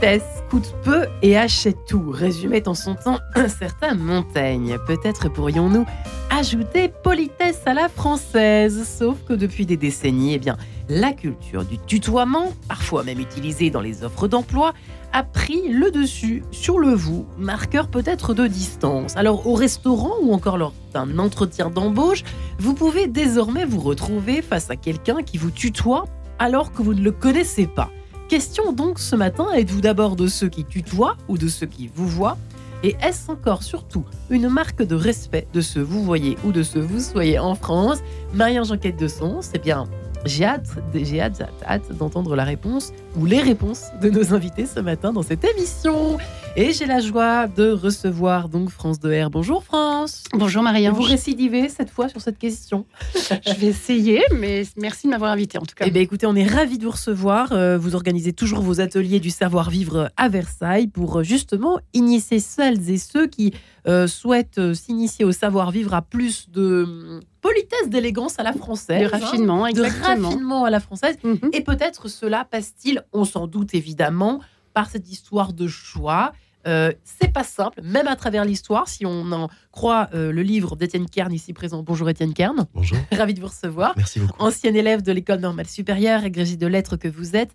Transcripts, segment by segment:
Politesse coûte peu et achète tout, résumait en son temps un certain Montaigne. Peut-être pourrions-nous ajouter politesse à la française, sauf que depuis des décennies, eh bien, la culture du tutoiement, parfois même utilisée dans les offres d'emploi, a pris le dessus sur le vous, marqueur peut-être de distance. Alors au restaurant ou encore lors d'un entretien d'embauche, vous pouvez désormais vous retrouver face à quelqu'un qui vous tutoie alors que vous ne le connaissez pas. Question donc ce matin, êtes-vous d'abord de ceux qui tutoient ou de ceux qui vous voient? Et est-ce encore surtout une marque de respect de ce vous voyez ou de ce vous soyez en France? Marie-Ange Enquête de Sens, eh bien, j'ai hâte, j'ai hâte, hâte d'entendre la réponse ou les réponses de nos invités ce matin dans cette émission. Et j'ai la joie de recevoir donc France de R. Bonjour France. Bonjour Marie-Ange. Vous récidivez cette fois sur cette question Je vais essayer, mais merci de m'avoir invité en tout cas. Eh bien écoutez, on est ravis de vous recevoir. Euh, vous organisez toujours vos ateliers du savoir-vivre à Versailles pour euh, justement initier celles et ceux qui euh, souhaitent s'initier au savoir-vivre à plus de hum, politesse, d'élégance à la française. De raffinement, hein, de raffinement à la française. Mhm. Et peut-être cela passe-t-il, on s'en doute évidemment, par cette histoire de choix. Euh, c'est pas simple, même à travers l'histoire, si on en croit euh, le livre d'Étienne Kern ici présent. Bonjour Étienne Kern. Bonjour. Ravi de vous recevoir. Merci beaucoup. Ancien élève de l'école normale supérieure, agrégé de lettres que vous êtes.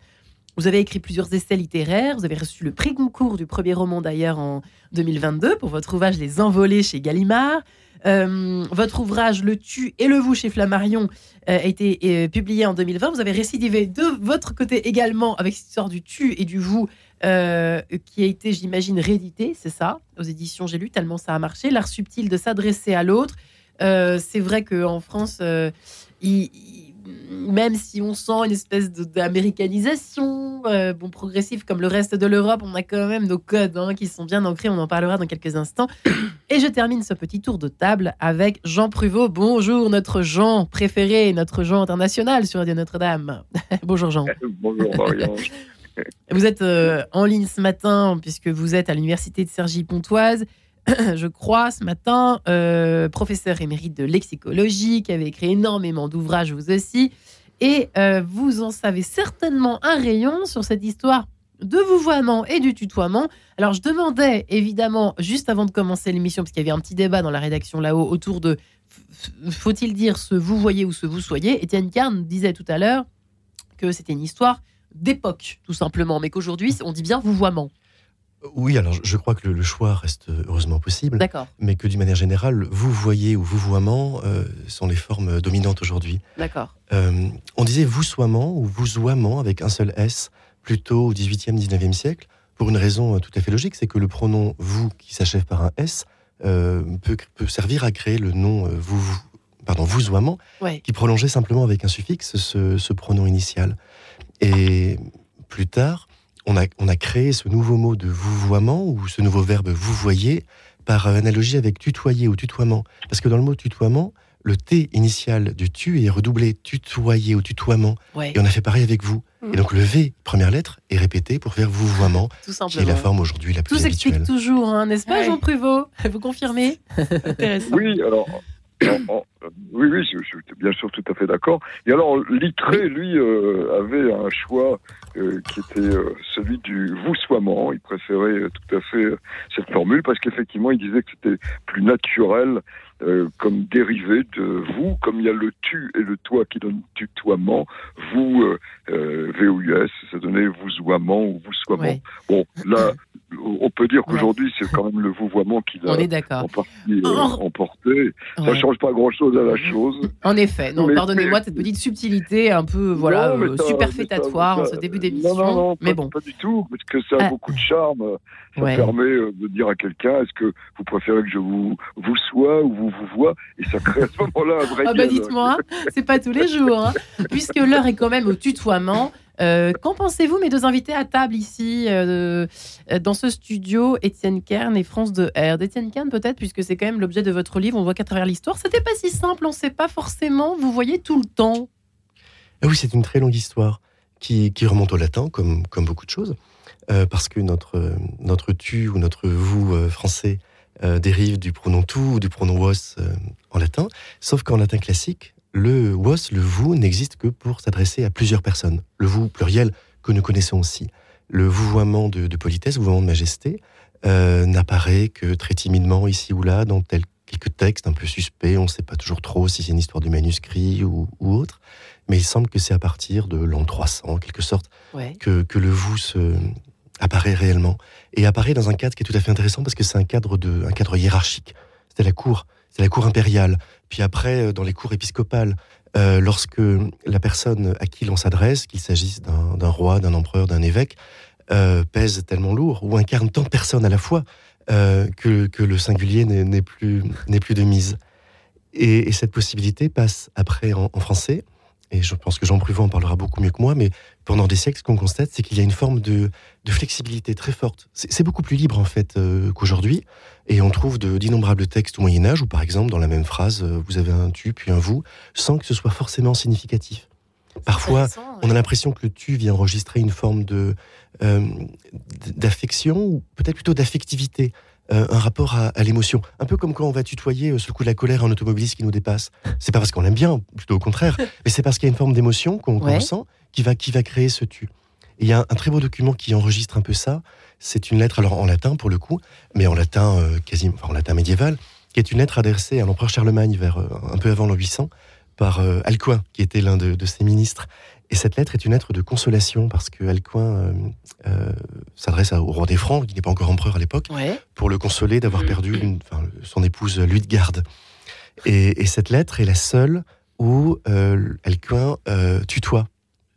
Vous avez écrit plusieurs essais littéraires. Vous avez reçu le prix Goncourt du premier roman d'ailleurs en 2022 pour votre ouvrage Les Envolés chez Gallimard. Euh, votre ouvrage Le Tu et le Vous chez Flammarion euh, a été euh, publié en 2020. Vous avez récidivé de votre côté également avec cette histoire du Tu et du Vous euh, qui a été, j'imagine, réédité, c'est ça, aux éditions J'ai lu, tellement ça a marché. L'art subtil de s'adresser à l'autre. Euh, c'est vrai qu'en France, euh, il- il- même si on sent une espèce de- d'américanisation, euh, bon, progressive comme le reste de l'Europe, on a quand même nos codes hein, qui sont bien ancrés. On en parlera dans quelques instants. Et je termine ce petit tour de table avec Jean Pruvot. Bonjour, notre Jean préféré, notre Jean international sur Radio Notre-Dame. Bonjour Jean. Bonjour Marie-Ange. Vous êtes euh, en ligne ce matin puisque vous êtes à l'université de Cergy-Pontoise. Je crois ce matin, euh, professeur émérite de lexicologie, qui avait écrit énormément d'ouvrages vous aussi. Et euh, vous en savez certainement un rayon sur cette histoire de vouvoiement et du tutoiement. Alors je demandais évidemment, juste avant de commencer l'émission, parce qu'il y avait un petit débat dans la rédaction là-haut autour de faut-il dire ce vous voyez ou ce vous soyez? Étienne Carn disait tout à l'heure que c'était une histoire d'époque, tout simplement, mais qu'aujourd'hui, on dit bien vouvoiement. Oui, alors je- crois que le, choix reste heureusement possible, D'accord, mais que d'une manière générale, vous voyez ou vous voiement euh, sont les formes dominantes aujourd'hui. d'accord. Euh, on disait vous soiement ou vous soiement avec un seul S plutôt au 18e, 19e siècle, pour une raison euh, tout à fait logique, c'est que le pronom vous qui s'achève par un S euh, peut, peut servir à créer le nom vous, vous- pardon, Ouais. qui prolongeait simplement avec un suffixe ce, ce pronom initial. Et plus tard, on a, on a créé ce nouveau mot de vouvoiement ou ce nouveau verbe vous voyez par analogie avec tutoyer ou tutoiement. Parce que dans le mot tutoiement, le T initial du tu est redoublé tutoyer ou tutoiement. Ouais, Et on a fait pareil avec vous. Et donc le V, première lettre, est répété pour faire vouvoiement, tout qui est la forme aujourd'hui la Tout plus s'explique habituelle. toujours, hein, n'est-ce pas, Ouais. Jean Pruvot? Vous confirmez? Intéressant. Oui, alors. En- en- oui, oui, je, suis bien sûr tout à fait d'accord. Et alors, Littré, lui, euh, avait un choix euh, qui était euh, celui du voussoiement. Il préférait euh, tout à fait euh, cette formule parce qu'effectivement, il disait que c'était plus naturel euh, comme dérivé de vous, comme il y a le tu et le toi qui donne tutoiement. Vous, euh, euh, VOUS, ça donnait vousoiement ou voussoiement. Ouais, Bon, là, on peut dire qu'aujourd'hui, c'est quand même le vouvoiement qui l'a en partie euh, Oh. emporté. Ça Ouais. change pas grand-chose à la chose. En effet, non, pardonnez-moi cette petite subtilité un peu voilà Non, euh, superfétatoire en ce début Non, d'émission. non, non, mais pas, bon, pas du tout, parce que ça a Ah. beaucoup de charme. Ça permet euh, de dire à quelqu'un, est-ce que vous préférez que je vous, vous sois ou vous vous vois Et ça crée à ce moment-là un vrai ah bah dites-moi, c'est pas tous les jours, hein. puisque l'heure est quand même au tutoiement. Euh, Qu'en pensez-vous, mes deux invités à table ici, euh, euh, dans ce studio, Étienne Kern et France de R? Étienne Kern, peut-être, puisque c'est quand même l'objet de votre livre, on voit qu'à travers l'histoire, c'était pas si simple, on sait pas forcément, vous voyez tout le temps. Ah oui, c'est une très longue histoire qui, qui remonte au latin, comme, comme beaucoup de choses, euh, parce que notre, notre tu ou notre vous euh, français euh, dérive du pronom tu ou du pronom was euh, en latin, sauf qu'en latin classique, le was, le vous, n'existe que pour s'adresser à plusieurs personnes. Le vous pluriel que nous connaissons aussi. le vouvoiement de, de politesse, vouvoiement de majesté, euh, n'apparaît que très timidement ici ou là dans tel, quelques textes un peu suspects. On ne sait pas toujours trop si c'est une histoire de manuscrit ou, ou autre. Mais il semble que c'est à partir de l'an 300, en quelque sorte, Ouais. que, que le vous se, apparaît réellement. Et apparaît dans un cadre qui est tout à fait intéressant parce que c'est un cadre, de, un cadre hiérarchique. C'était la cour, c'est la cour impériale. Puis après, euh, dans les cours épiscopales, euh, lorsque la personne à qui l'on s'adresse, qu'il s'agisse d'un roi, d'un empereur, d'un évêque, euh, pèse tellement lourd ou incarne tant de personnes à la fois que, que le singulier n'est plus, plus de mise. Et, et cette possibilité passe après en français. Et je pense que Jean Pruvot en parlera beaucoup mieux que moi, mais pendant des siècles, ce qu'on constate, c'est qu'il y a une forme de, de flexibilité très forte. C'est beaucoup plus libre, en fait, euh, qu'aujourd'hui. Et on trouve de- d'innombrables textes au Moyen-Âge où, par exemple, dans la même phrase, euh, vous avez un tu, puis un vous, sans que ce soit forcément significatif. Parfois, on a l'impression que le tu vient enregistrer une forme de euh, d'affection ou peut-être plutôt d'affectivité, euh, un rapport à, à l'émotion. Un peu comme quand on va tutoyer euh, sous le coup de la colère un automobiliste qui nous dépasse. C'est pas parce qu'on l'aime bien, plutôt au contraire, mais c'est parce qu'il y a une forme d'émotion qu'on Ouais. ressent qui va qui va créer ce tu. Il y a un, un très beau document qui enregistre un peu ça. C'est une lettre, alors en latin pour le coup, mais en latin euh, quasi, enfin en latin médiéval, qui est une lettre adressée à l'empereur Charlemagne vers euh, un peu avant l'an 800 par Alcuin, qui était l'un de, de ses ministres. Et cette lettre est une lettre de consolation parce que Alcuin euh, euh, s'adresse au roi des Francs, qui n'est pas encore empereur à l'époque, Ouais. pour le consoler d'avoir perdu une- son épouse Luitgarde. Et, et cette lettre est la seule où euh, Alcuin tutoie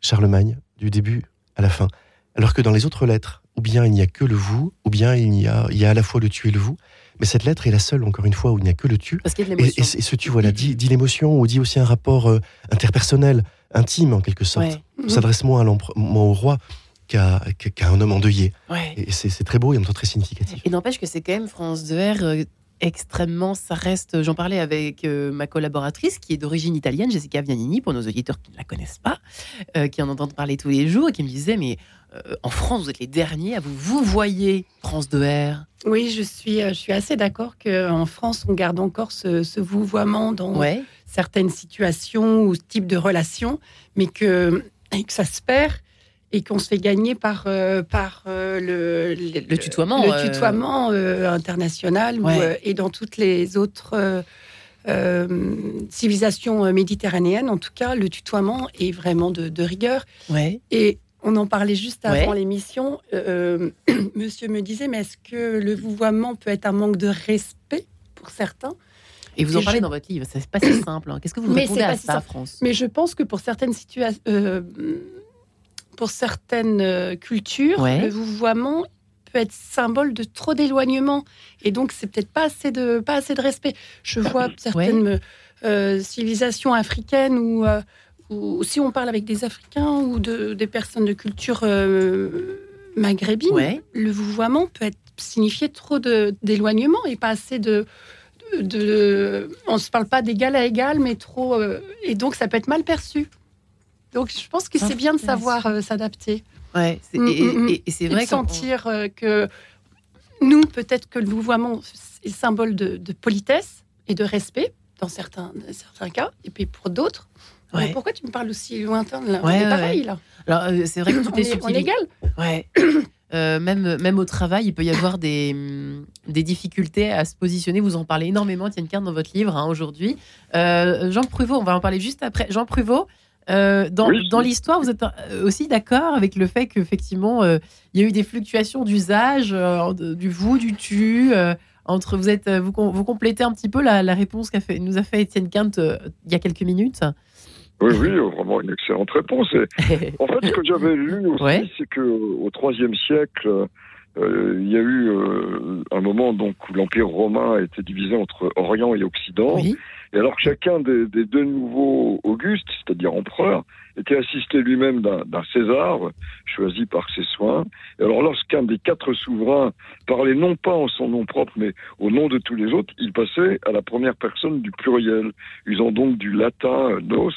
Charlemagne du début à la fin. Alors que dans les autres lettres, ou bien il n'y a que le vous, ou bien il y a, il y a à la fois le tu et le vous. Mais cette lettre est la seule, encore une fois, où il n'y a que le tu. Parce qu'il y a de Et, l'émotion. et- et ce tu, voilà, dit, dit l'émotion, ou dit aussi un rapport euh, interpersonnel, intime en quelque sorte. Ouais. On s'adresse moins, à moins au roi qu'à un homme endeuillé. Ouais. Et c'est très beau et en même temps très significatif. Et n'empêche que c'est quand même France 2R euh, extrêmement, ça reste, j'en parlais avec euh, ma collaboratrice qui est d'origine italienne, Jessica Vianini, pour nos auditeurs qui ne la connaissent pas, euh, qui en entendent parler tous les jours et qui me disait, mais euh, en France, vous êtes les derniers à vous, vous voyez France 2R. Oui, je suis, euh, je suis assez d'accord qu'en France, on garde encore ce, ce vouvoiement dans Ouais. Certaines situations ou ce type de relations, mais que, et que ça se perd et qu'on se fait gagner par, euh, par euh, le, Le tutoiement, le euh, tutoiement international Ouais. et dans toutes les autres civilisations méditerranéennes. En tout cas, le tutoiement est vraiment de, de rigueur. Ouais. Et on en parlait juste avant Ouais. l'émission. euh, monsieur me disait, mais est-ce que le vouvoiement peut être un manque de respect pour certains? Et vous en parlez je- dans votre livre, c'est pas si simple. hein. Qu'est-ce que vous Mais répondez à pas si ça, simple. France? Mais je pense que pour certaines situations, pour certaines euh, cultures, Ouais. le vouvoiement peut être symbole de trop d'éloignement. Et donc, c'est peut-être pas assez de, pas assez de respect. Je vois certaines euh, civilisations africaines où, euh, où, si on parle avec des Africains ou de, des personnes de culture euh, maghrébine, Ouais. le vouvoiement peut être signifier trop d'éloignement et pas assez de, de, de- on ne se parle pas d'égal à égal, mais trop. euh, et donc, ça peut être mal perçu. Donc, je pense que c'est bien de savoir euh, s'adapter. Ouais. c'est- Mm, et, mm, mm. et- et c'est Et vrai de qu'on- sentir euh, que nous, peut-être que le vouvoiement est symbole de, de politesse et de respect dans certains, dans certains cas, et puis pour d'autres. Ouais. Mais pourquoi tu me parles aussi lointain là? On Ouais, est ouais, pareil ouais. là. Alors, euh, c'est vrai que On les est, on est égal. Ouais. Euh, même, même au travail, il peut y avoir des, hum, des difficultés à se positionner. Vous en parlez énormément, Tienne Carte, dans votre livre hein, aujourd'hui. Euh, Jean Pruvot, on va en parler juste après. Jean Pruvot, euh, dans, Oui. dans l'histoire, vous êtes aussi d'accord avec le fait qu'effectivement, il y a eu des fluctuations d'usage, du vous, du tu. entre, vous, êtes, vous, com- vous complétez un petit peu la, la réponse qu'a fait, nous a fait Étienne Quinte il y a quelques minutes. Oui, oui, vraiment une excellente réponse. Et en fait, ce que j'avais lu aussi, Ouais. c'est que au IIIe siècle, euh, il y a eu euh, un moment donc où l'Empire romain a été divisé entre Orient et Occident. oui, Et alors chacun des, des deux nouveaux Augustes, c'est-à-dire empereurs, était assisté lui-même d'un César choisi par ses soins. Et alors lorsqu'un des quatre souverains parlait non pas en son nom propre, mais au nom de tous les autres, il passait à la première personne du pluriel, usant donc du latin euh, nos.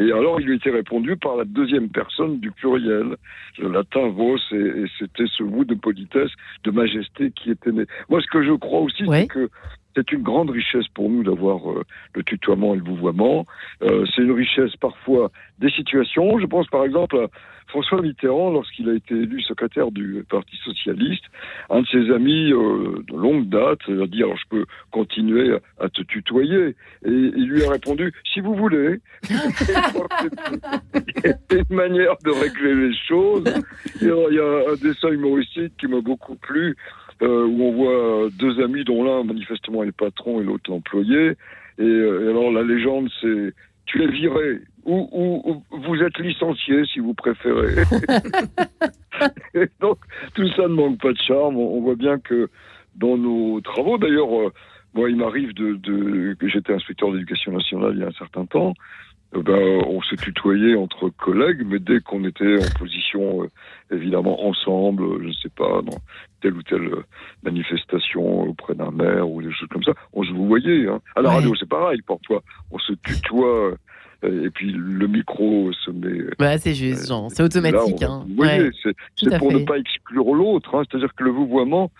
Et alors il lui était répondu par la deuxième personne du pluriel, le latin vos, et, et c'était ce vous de politesse, de majesté qui était né. Moi ce que je crois aussi, c'est que c'est une grande richesse pour nous d'avoir euh, le tutoiement et le vouvoiement. Euh, c'est une richesse parfois des situations. Je pense par exemple à François Mitterrand, lorsqu'il a été élu secrétaire du Parti socialiste, un de ses amis euh, de longue date a dit alors je peux continuer à te tutoyer et il lui a répondu si vous voulez. C'est une manière de régler les choses. Il y a un dessin humoristique qui m'a beaucoup plu euh, où on voit deux amis dont l'un manifestement est le patron et l'autre l'employé. Et, euh, et, alors la légende c'est tu es viré ou, ou, ou, vous êtes licencié si vous préférez. et donc tout ça ne manque pas de charme. On, on voit bien que dans nos travaux, d'ailleurs, euh, moi il m'arrive de, de que j'étais inspecteur d'éducation nationale il y a un certain temps. Euh, ben, on se tutoyait entre collègues, mais dès qu'on était en position, euh, évidemment, ensemble, je ne sais pas, dans telle ou telle manifestation auprès d'un maire ou des choses comme ça, on se vous voyait. Hein. À la Ouais. radio, c'est pareil, parfois, on se tutoie, euh, et puis le micro se met... Ouais, c'est juste, genre, c'est automatique. Là, on- hein. Vous voyez, Ouais. c'est pour fait. ne pas exclure l'autre. hein. C'est-à-dire que le vouvoiement,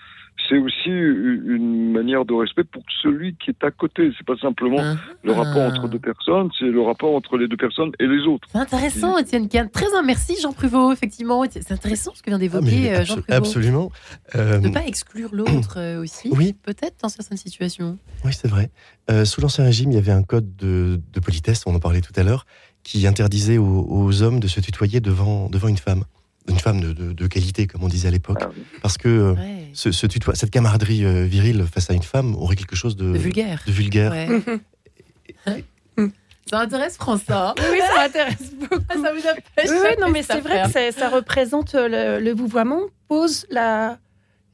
c'est aussi une manière de respect pour celui qui est à côté. C'est pas simplement Ah. le rapport entre deux personnes, c'est le rapport entre les deux personnes et les autres. C'est intéressant, Étienne Kahn. Très un merci, Jean Pruvot, effectivement. C'est intéressant ce que vient Ah, d'évoquer euh, Jean abso- Pruvot. absolument. Euh, De ne pas exclure l'autre euh, aussi, oui, peut-être dans certaines situations. oui, c'est vrai. Euh, sous l'Ancien Régime, il y avait un code de, de politesse, on en parlait tout à l'heure, qui interdisait aux, aux hommes de se tutoyer devant, devant une femme. Une femme de, de- de qualité, comme on disait à l'époque. Ah oui. Parce que euh, Ouais. ce, ce tutoie- cette camaraderie euh, virile face à une femme aurait quelque chose de, De vulgaire. de vulgaire. Ouais. Ça intéresse François. Oui, ça m'intéresse beaucoup. Ah, ça vous a Oui, oui, non, mais c'est vrai que c'est- ça représente euh, le, le vouvoiement, pose la,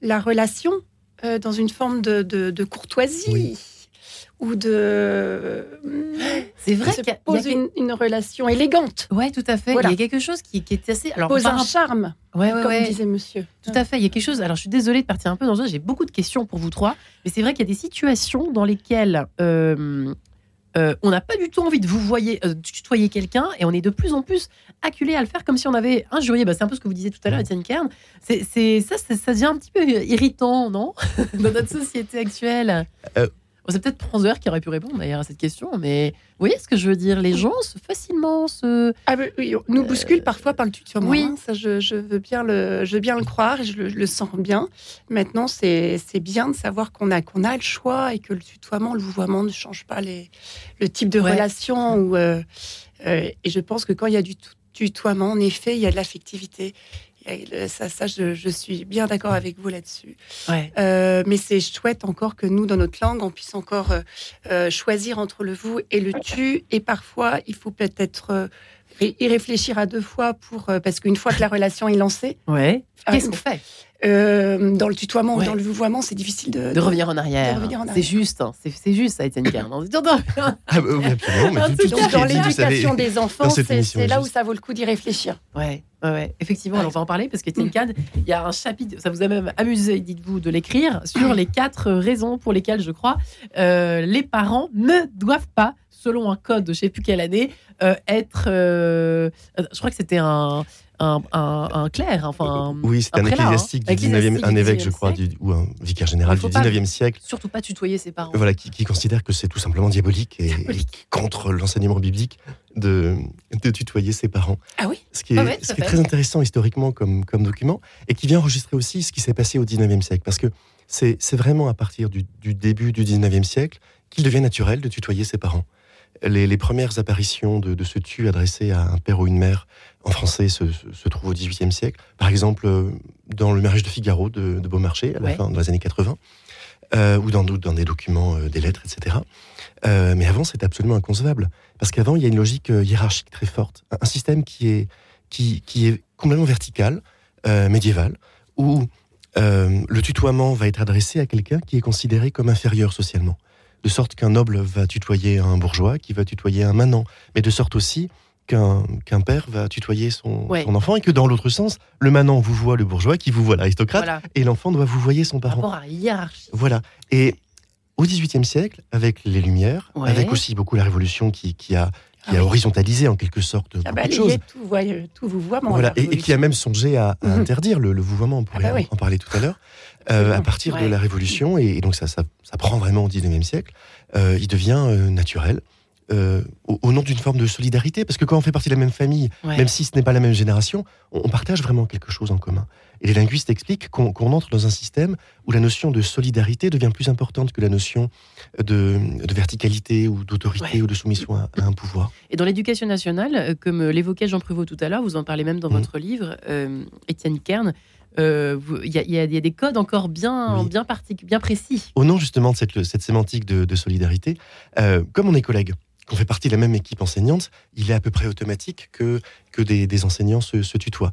la relation euh, dans une forme de, de, de courtoisie Oui. Ou de. C'est vrai qu'il y a- il y a pose une, une relation élégante, Ouais, tout à fait. Voilà. Il y a quelque chose qui, qui est assez. Alors, pose un charme, Ouais, ouais, comme ouais. disait monsieur. Tout à fait. Il y a quelque chose. Alors, je suis désolée de partir un peu dans ça. J'ai beaucoup de questions pour vous trois. Mais c'est vrai qu'il y a des situations dans lesquelles euh, euh, on n'a pas du tout envie de vous voyer, euh, de tutoyer quelqu'un et on est de plus en plus acculé à le faire comme si on avait injurié. Bah, c'est un peu ce que vous disiez tout à l'heure, Étienne Kern. C'est, c'est, ça, c'est- ça devient un petit peu irritant, non? Dans notre société actuelle. Euh. Bon, c'est peut-être François qui aurait pu répondre d'ailleurs à cette question, mais vous voyez ce que je veux dire? Les gens se facilement se. Ah, oui, on nous bouscule parfois par le tutoiement. oui. hein. Ça, je, je veux bien le, je veux bien le croire et je le, je le sens bien. Maintenant, c'est c'est bien de savoir qu'on a, qu'on a le choix et que le tutoiement, le vouvoiement ne change pas les, le type de Ouais. relation. Ou, euh, euh, et je pense que quand il y a du tu- tutoiement, en effet, il y a de l'affectivité. Ça, ça je, je suis bien d'accord avec vous là-dessus. Ouais. Euh, mais c'est chouette encore que nous, dans notre langue, on puisse encore euh, euh, choisir entre le vous et le tu. Et parfois, il faut peut-être y réfléchir à deux fois pour euh, parce qu'une fois que la relation est lancée, Ouais. Ah, Qu'est-ce qu'on fait? Euh, dans le tutoiement Ouais. ou dans le vouvoiement, c'est difficile de, De revenir en arrière. de revenir en C'est juste, hein. c'est, c'est juste ça, Étienne non, Ah, bah, oui, absolument. Dans l'éducation des enfants, c'est là où ça vaut le coup d'y réfléchir. Ouais, ouais, ouais. effectivement, alors on va en parler parce que Mm. Étienne Kern, il y a un chapitre, ça vous a même amusé, dites-vous, de l'écrire, sur les quatre raisons pour lesquelles, je crois, euh, les parents ne doivent pas, selon un code de je sais plus quelle année, euh, être. euh, je crois que c'était un, un, un, un clerc, enfin. un- Oui, c'est un hein. ecclésiastique du Ecclésiastique 19e, un évêque, je 19e crois, du- ou un vicaire général du pas- 19e siècle, Surtout pas tutoyer ses parents. voilà, qui, qui considère que c'est tout simplement diabolique et, Diabolique. et contre l'enseignement biblique de, de tutoyer ses parents. Ah oui Ce qui est, Ah ouais, tout ce à qui est fait. très intéressant historiquement comme, comme document et qui vient enregistrer aussi ce qui s'est passé au 19e siècle. Parce que c'est c'est vraiment à partir du, du début du 19e siècle qu'il devient naturel de tutoyer ses parents. Les, les premières apparitions de, de ce tu adressé à un père ou une mère en français se, se, se trouvent au 18e siècle. Par exemple, dans le mariage de Figaro de, de Beaumarchais, à la Ouais. fin dans les années 80, euh, ou dans, dans des documents, euh, des lettres, etc. Euh, mais avant, c'était absolument inconcevable. Parce qu'avant, il y a une logique hiérarchique très forte. Un, un système qui est, qui, qui est complètement vertical, médiéval, où le tutoiement va être adressé à quelqu'un qui est considéré comme inférieur socialement. De sorte qu'un noble va tutoyer un bourgeois, qui va tutoyer un manant. Mais de sorte aussi qu'un père va tutoyer son, Ouais. son enfant et que dans l'autre sens, le manant vous voit le bourgeois qui vous voit l'aristocrate Voilà, et l'enfant doit vous voyer son par parent. rapport à la hiérarchie. Voilà. Et au XVIIIe siècle, avec les Lumières, Ouais. avec aussi beaucoup la Révolution qui, qui a, qui a horizontalisé en quelque sorte Ah beaucoup bah, de choses. tout, tout Voilà, et, et qui a même songé à, à Mhm. interdire le, le vouvoiement, on pourrait bah oui. en parler tout à l'heure, euh, à partir de la Révolution, et, et donc ça, ça, ça prend vraiment au 19e siècle, euh, il devient euh, naturel, euh, au, au nom d'une forme de solidarité, parce que quand on fait partie de la même famille, Ouais. même si ce n'est pas la même génération, on, on partage vraiment quelque chose en commun. Et les linguistes expliquent qu'on entre dans un système où la notion de solidarité devient plus importante que la notion de, de verticalité ou d'autorité Ouais. ou de soumission à, à un pouvoir. Et dans l'éducation nationale, euh, comme euh, l'évoquait Jean Prévost tout à l'heure, vous en parlez même dans Mhm. votre livre, Étienne Kern, euh, il y, a- y y des codes encore bien, Oui. bien, précis. au nom justement de cette, cette sémantique de, de solidarité, euh, comme on est collègues, qu'on fait partie de la même équipe enseignante, il est à peu près automatique que, que des, des enseignants se, se tutoient.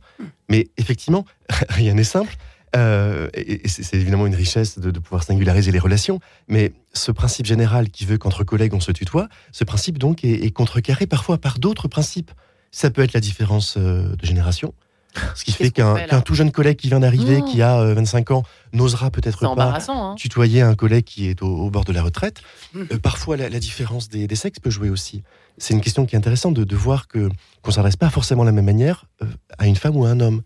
Mais effectivement, rien n'est simple. euh, et et c'est évidemment une richesse de, de pouvoir singulariser les relations, mais ce principe général qui veut qu'entre collègues on se tutoie, ce principe donc est, est contrecarré parfois par d'autres principes. Ça peut être la différence euh, de génération, ce qui fait qu'un tout jeune collègue qui vient d'arriver, Oh. qui a euh, 25 ans, n'osera peut-être pas. Hein. tutoyer un collègue qui est au, au bord de la retraite. Mhm. Euh, parfois, la, la différence des, des sexes peut jouer aussi. C'est une question qui est intéressante de, de voir que qu'on s'adresse pas forcément de la même manière euh, à une femme ou à un homme.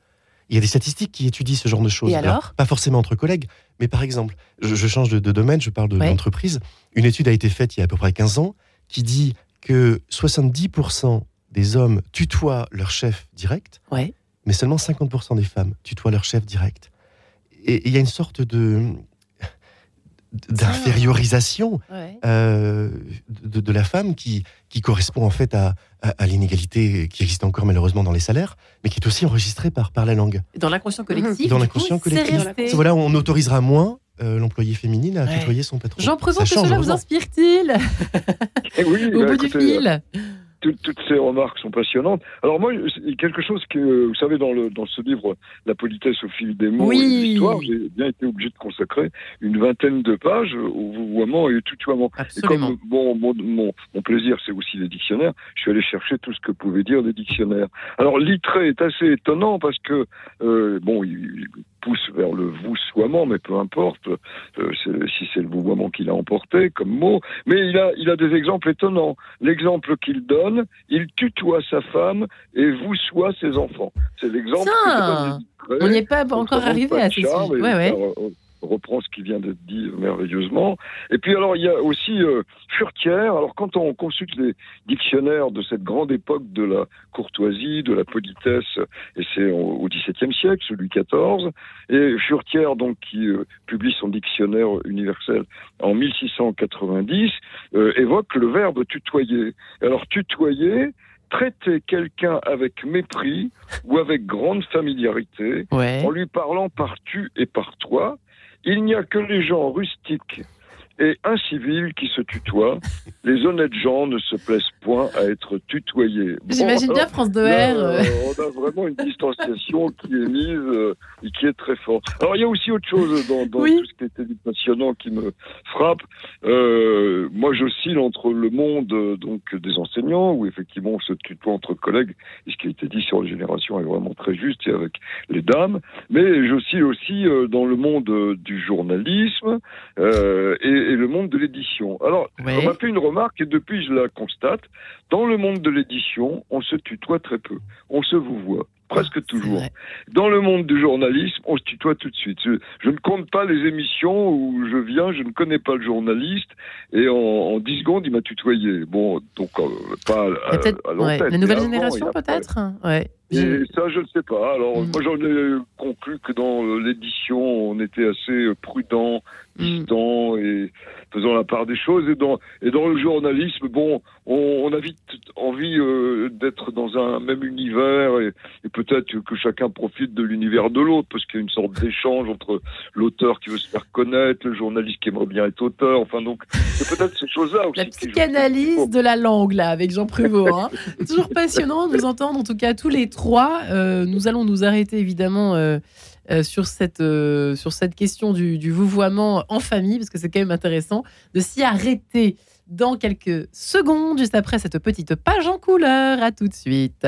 Il y a des statistiques qui étudient ce genre de choses. Et alors Pas forcément entre collègues, mais par exemple, je, je change de, de domaine, je parle de Ouais. l'entreprise. Une étude a été faite il y a à peu près 15 ans qui dit que 70% des hommes tutoient leur chef direct, Ouais. Mais seulement 50% des femmes tutoient leur chef direct. Et il y a une sorte de d'infériorisation Ouais. euh, de, de la femme qui, qui correspond en fait à, à, à l'inégalité qui existe encore malheureusement dans les salaires, mais qui est aussi enregistrée par, par la langue. Dans l'inconscient collectif. Dans l'inconscient collectif. Voilà, on autorisera moins euh, l'employé féminine à Ouais. tutoyer son patron. Jean Prévost, Ça que change, cela vous inspire-t-il? Et oui, au bah, bout du fil toutes, toutes ces remarques sont passionnantes. Alors moi, quelque chose que, vous savez, dans, le, dans ce livre, La politesse au fil des mots Oui. et de l'histoire, j'ai bien été obligé de consacrer une vingtaine de pages au vouvoiement et au tutoiement. Et Absolument. comme bon, mon, mon, mon plaisir, c'est aussi les dictionnaires, je suis allé chercher tout ce que pouvaient dire les dictionnaires. Alors, l'itré est assez étonnant parce que, euh, bon, il, il pousse vers le voussoiement, mais peu importe euh, si c'est le vouvoiement qu'il a emporté comme mot. Mais il a, il a des exemples étonnants. L'exemple qu'il donne, il tutoie sa femme et voussoie ses enfants. C'est l'exemple. On n'y est pas encore arrivé à de ces charme, sujets. et Ouais, ouais. Reprend ce qui vient d'être dit merveilleusement. Et puis alors il y a aussi euh, Furtière. Alors quand on consulte les dictionnaires de cette grande époque de la courtoisie, de la politesse, et c'est au XVIIe siècle, Louis XIV, et Furtière donc qui euh, publie son dictionnaire universel en 1690 euh, évoque le verbe tutoyer. Alors tutoyer traiter quelqu'un avec mépris ou avec grande familiarité, Ouais. en lui parlant par tu et par toi. Il n'y a que les gens rustiques et incivils qui se tutoient. Les honnêtes gens ne se plaisent point à être tutoyés. Bon, J'imagine bien alors, France de là, R. euh, on a vraiment une distanciation qui est mise euh, et qui est très forte. Alors il y a aussi autre chose dans, dans Oui. tout ce qui a été dit passionnant qui me frappe. Euh, moi j'oscille entre le monde euh, donc des enseignants où effectivement on se tutoie entre collègues et ce qui a été dit sur les générations est vraiment très juste et avec les dames. Mais j'oscille aussi dans le monde du journalisme et, et le monde de l'édition. Alors on m'a fait une remarque et depuis je la constate. Dans le monde de l'édition, on se tutoie très peu. On se vous voit. Presque C'est toujours. Dans le monde du journalisme, on se tutoie tout de suite. Je, je ne compte pas les émissions où je viens, je ne connais pas le journaliste, et en, en 10 secondes, il m'a tutoyé. Bon, donc euh, pas à, ouais. La nouvelle génération, peut-être Ouais. Et ça, je ne sais pas. Alors, Mm. moi, j'en ai conclu que dans euh, l'édition, on était assez euh, prudent, Mm. distant et faisant la part des choses. Et dans, et dans le journalisme, bon, on, on a vite envie euh, d'être dans un même univers et, et peut-être que chacun profite de l'univers de l'autre parce qu'il y a une sorte d'échange entre l'auteur qui veut se faire connaître, le journaliste qui aimerait bien être auteur. Enfin, donc, c'est peut-être ces choses-là aussi. La psychanalyse de la langue, là, avec Jean Prévost. hein. Toujours passionnant de vous entendre, en tout cas, tous les trois. Euh, nous allons nous arrêter, évidemment, euh, euh, sur, cette, sur cette question du, du vouvoiement en famille, parce que c'est quand même intéressant de s'y arrêter dans quelques secondes, juste après cette petite page en couleur. À tout de suite.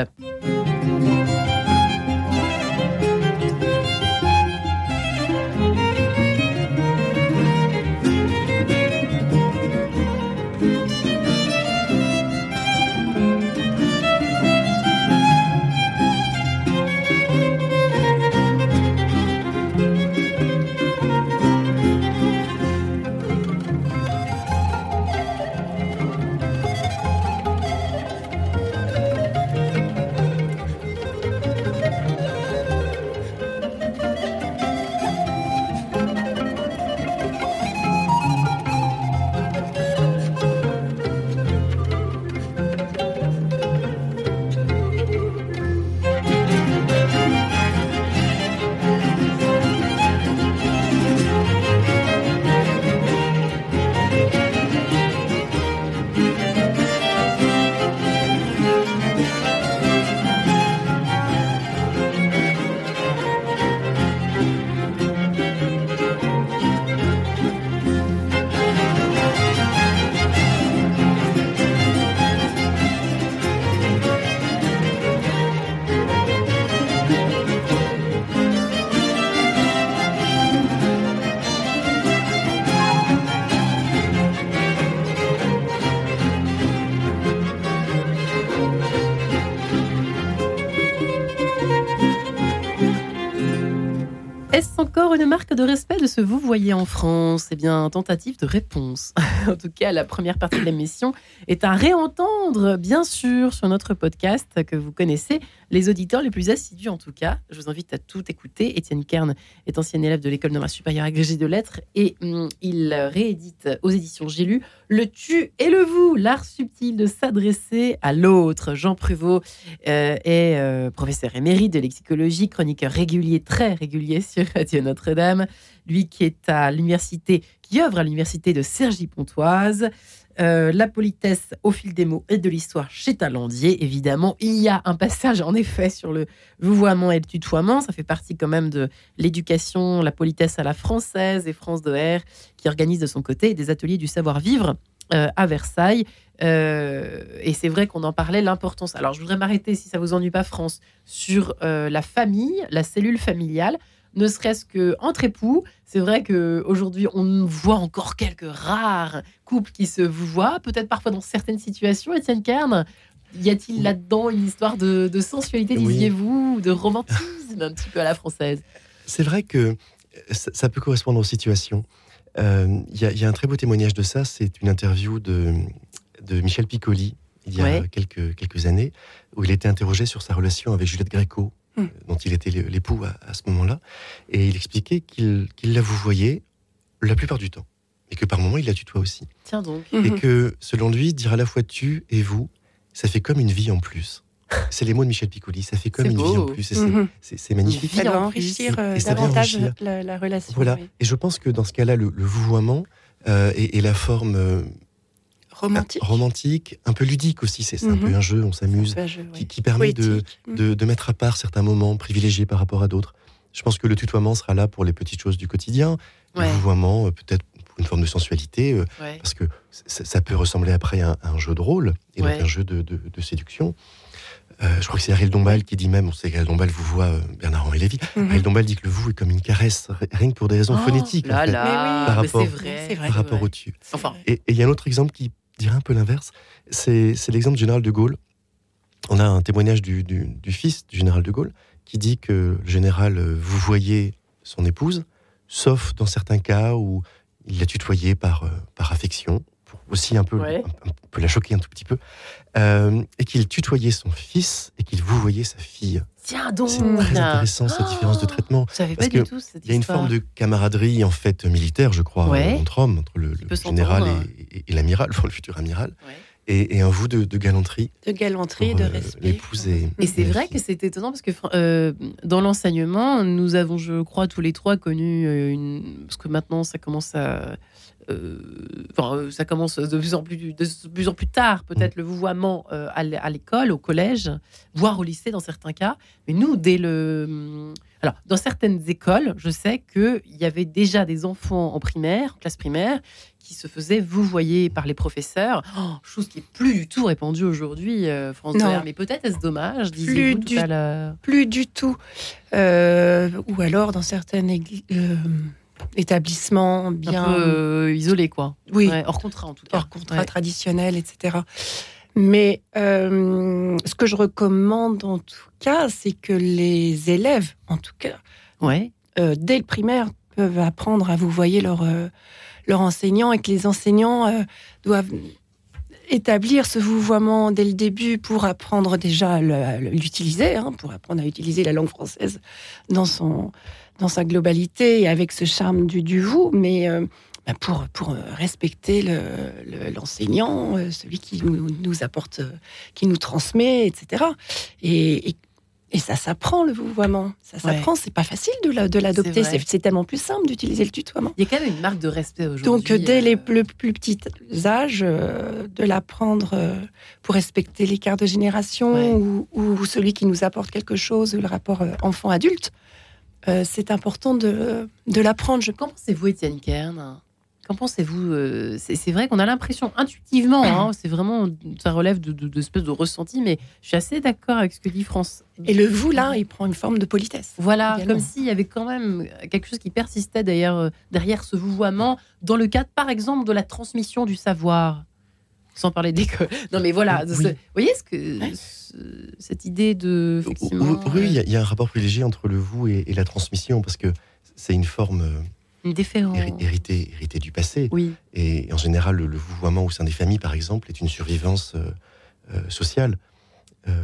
Vous voyez en France Eh bien, tentative de réponse. en tout cas, la première partie de l'émission est à réentendre, bien sûr, sur notre podcast que vous connaissez, les auditeurs les plus assidus en tout cas. Je vous invite à tout écouter. Étienne Kern est ancien élève de l'école normale supérieure agrégée de lettres et hum, il réédite aux éditions J'ai lu Le tu et le vous, l'art subtil de s'adresser à l'autre. Jean Pruvot euh, est euh, professeur émérite de lexicologie, chroniqueur régulier, très régulier sur Radio Notre-Dame. Lui qui est à l'université, qui œuvre à l'université de Cergy-Pontoise. Euh, la politesse au fil des mots et de l'histoire chez Talandier, évidemment. Il y a un passage, en effet, sur le vouvoiement et le tutoiement. Ça fait partie quand même de l'éducation, la politesse à la française et France de R, qui organise de son côté des ateliers du savoir-vivre euh, à Versailles. Euh, et c'est vrai qu'on en parlait, l'importance. Alors, je voudrais m'arrêter, si ça vous ennuie pas, France, sur la famille, la cellule familiale ne serait-ce que entre époux. C'est vrai qu'aujourd'hui, on voit encore quelques rares couples qui se voient, peut-être parfois dans certaines situations. Étienne Kern, y a-t-il là-dedans une histoire de, sensualité, disiez-vous, de romantisme un petit peu à la française? C'est vrai que ça, peut correspondre aux situations. Euh, il y, a un très beau témoignage de ça, c'est une interview de, de Michel Piccoli, il y a quelques, quelques années, où il était interrogé sur sa relation avec Juliette Gréco, Hmm. dont il était l'époux à, ce moment-là. Et il expliquait qu'il la vous voyait la plupart du temps. Et que par moments, il la tutoie aussi. Tiens donc. Et mhm. que, selon lui, dire à la fois tu et vous, ça fait comme une vie en plus. C'est les mots de Michel Piccoli, ça fait comme une vie en plus. C'est mhm. magnifique. Ça va enrichir euh, davantage la, relation. Voilà. Et je pense que dans ce cas-là, le, vouvoiement euh, est, la forme euh, romantique. romantique, un peu ludique aussi. C'est un peu mhm. un jeu, on s'amuse, qui, permet de, de, mettre à part certains moments privilégiés par rapport à d'autres. Je pense que le tutoiement sera là pour les petites choses du quotidien. Le vouvoiement, euh, peut-être pour une forme de sensualité, euh, parce que ça, peut ressembler après à un, jeu de rôle et donc un jeu de, de, séduction. Euh, je crois que c'est Ariel Dombal qui dit même, on sait qu'Ariel Dombal vous voit Bernard-Henri Lévy, mm Ariel Dombal dit que le vous est comme une caresse, rien que pour des raisons oh phonétiques. Là, là. par rapport, vrai, par rapport au tu. Enfin. Et il y a un autre exemple qui dirais un peu l'inverse. C'est l'exemple du général de Gaulle. On a un témoignage du, fils du général de Gaulle qui dit que le général euh, vous voyez son épouse, sauf dans certains cas où il l'a tutoyée par, euh, par affection, pour aussi un peu, un, peu la choquer un tout petit peu, euh, et qu'il tutoyait son fils et qu'il vous voyait sa fille. Tiens donc C'est très intéressant cette différence de traitement. parce que Il y a une forme de camaraderie en fait militaire, je crois, entre hommes, entre le, général et, l'amiral, enfin le futur amiral. Et, un vous de, galanterie. De galanterie, de euh, respect. L'épouse et, et c'est vrai que c'est étonnant parce que euh, dans l'enseignement, nous avons, je crois, tous les trois connu une. Parce que maintenant, ça commence à euh, euh, ça commence de plus en plus, de plus, en plus tard, peut-être le vouvoiement euh, à l'école, au collège, voire au lycée dans certains cas. Mais nous, dès le. Alors, dans certaines écoles, je sais qu'il y avait déjà des enfants en primaire, en classe primaire, qui se faisaient vouvoyer par les professeurs, oh, chose qui est plus du tout répandue aujourd'hui, François. Mais peut-être est-ce dommage, disiez-vous tout à l'heure Plus du tout. ou alors, dans certaines églises établissement bien un peu, euh, isolé quoi. Oui, hors contrat en tout cas. Hors contrat traditionnel, etc. Mais euh, ce que je recommande en tout cas, c'est que les élèves, en tout cas, ouais. Euh, dès le primaire, peuvent apprendre à vous voyez leur leur enseignant et que les enseignants doivent établir ce vouvoiement dès le début pour apprendre déjà à l'utiliser, hein, pour apprendre à utiliser la langue française dans son dans sa globalité et avec ce charme du, du vous, mais euh, bah, pour, pour respecter l'enseignant, le, euh, celui qui nous, nous, apporte, euh, qui nous transmet, etc. Et, et, ça s'apprend le vouvoiement. Ça s'apprend, c'est pas facile de l'adopter. C'est tellement plus simple d'utiliser le tutoiement. Il y a quand même une marque de respect aujourd'hui. Donc dès les, le plus petits âges, de l'apprendre pour respecter l'écart de génération ou, ou, celui qui nous apporte quelque chose, le rapport enfant-adulte. Euh, c'est important de, de l'apprendre. Qu'en pensez-vous, Étienne Kern? Qu'en pensez-vous euh, C'est vrai qu'on a l'impression intuitivement, hein, c'est vraiment, ça relève de, de, de, ressenti, mais je suis assez d'accord avec ce que dit France. Et le vous, là, il prend une forme de politesse. Voilà, comme s'il y avait quand même quelque chose qui persistait derrière, euh, derrière ce vouvoiement, dans le cadre, par exemple, de la transmission du savoir. Sans parler d'école. Non, mais voilà. Vous voyez ce que cette idée de. Oui, il y, a un rapport privilégié entre le vous et, la transmission parce que c'est une forme. Une héritée, héritée du passé. Oui. Et, en général, le, vouvoiement au sein des familles, par exemple, est une survivance sociale,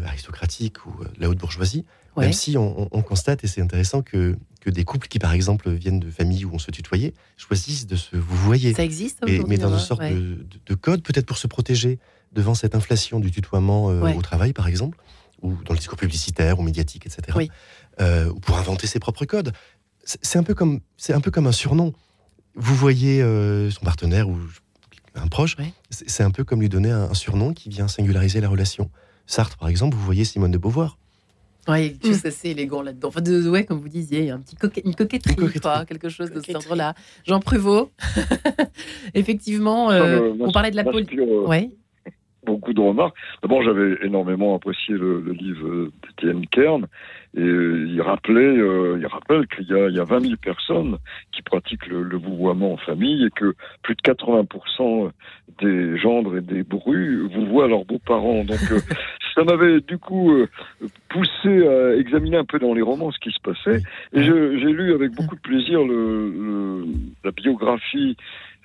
aristocratique ou de la haute bourgeoisie. Même si on, constate, et c'est intéressant, que, que des couples qui, par exemple, viennent de familles où on se tutoyait, choisissent de se vous voyez. Ça existe Mais dans une sorte de, code, peut-être pour se protéger devant cette inflation du tutoiement euh, au travail, par exemple, ou dans le discours publicitaire ou médiatique, etc. Euh, ou pour inventer ses propres codes. C'est un, peu comme, un peu comme un surnom. Vous voyez euh, son partenaire ou un proche, c'est un peu comme lui donner un surnom qui vient singulariser la relation. Sartre, par exemple, vous voyez Simone de Beauvoir. Oui, tu sais, c'est élégant là-dedans. Enfin, de, ouais, comme vous disiez, il y a un petit une coquetterie, quelque chose de cet ordre-là. Jean Pruvot, effectivement, euh, on parlait de la politique. Euh, ouais. Beaucoup de remarques. D'abord, j'avais énormément apprécié le, le livre d'Étienne Kern et euh, il rappelait, euh, il rappelle qu'il y a, il y a 20 000 personnes qui pratiquent le, le vouvoiement en famille et que plus de 80% des gendres et des brus vouvoient leurs beaux-parents. Donc euh, ça m'avait du coup poussé à examiner un peu dans les romans ce qui se passait. Et j'ai lu avec beaucoup de plaisir le, le, la biographie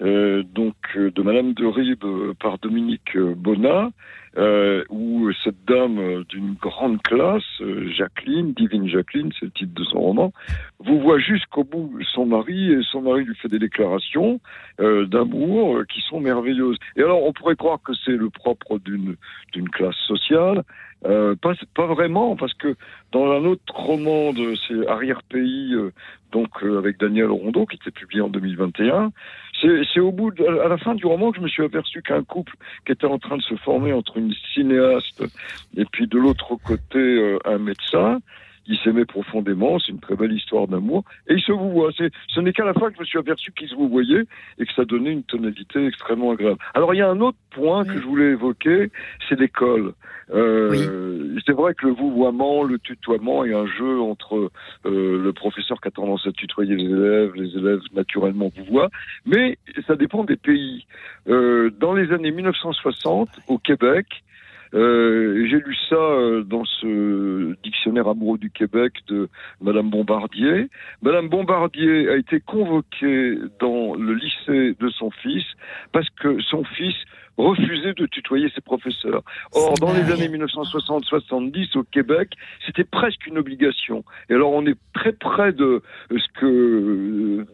euh, donc de Madame de Ribes par Dominique Bonnat, euh, où cette dame d'une grande classe, euh, Jacqueline, Divine Jacqueline, c'est le titre de son roman, vous voit jusqu'au bout son mari et son mari lui fait des déclarations euh, d'amour euh, qui sont merveilleuses. Et alors on pourrait croire que c'est le propre d'une d'une classe sociale, euh, pas, pas vraiment, parce que dans un autre roman de ces arrière-pays, euh, donc euh, avec Daniel Rondeau, qui était publié en 2021, c'est au bout, de, à la fin du roman, que je me suis aperçu qu'un couple qui était en train de se former entre une cinéaste et puis de l'autre côté un médecin, ils s'aimaient profondément, c'est une très belle histoire d'amour, et ils se vous voient. Ce n'est qu'à la fin que je me suis aperçu qu'ils se vous voyaient et que ça donnait une tonalité extrêmement agréable. Alors il y a un autre point que je voulais évoquer, c'est l'école. Euh, C'est vrai que le vouvoiement, le tutoiement est un jeu entre euh, le professeur qui a tendance à tutoyer les élèves, les élèves naturellement vous voient, mais ça dépend des pays. Euh, dans les années 1960, au Québec, euh, J'ai lu ça euh, dans ce dictionnaire amoureux du Québec de Madame Bombardier. Madame Bombardier a été convoquée dans le lycée de son fils parce que son fils refusait de tutoyer ses professeurs. Or, dans les années 1960-70 au Québec, c'était presque une obligation. Et alors, on est très près de ce que euh,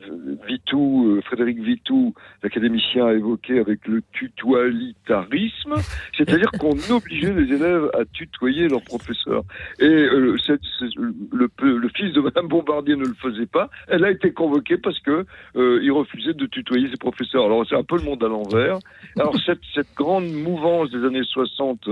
Vitou, euh, Frédéric Vitou, l'académicien, a évoqué avec le tutoalitarisme, c'est-à-dire qu'on obligeait les élèves à tutoyer leurs professeurs. Et euh, le, le, fils de Madame Bombardier ne le faisait pas. Elle a été convoquée parce que il refusait de tutoyer ses professeurs. Alors, c'est un peu le monde à l'envers. Alors, cette, cette grande mouvance des années 60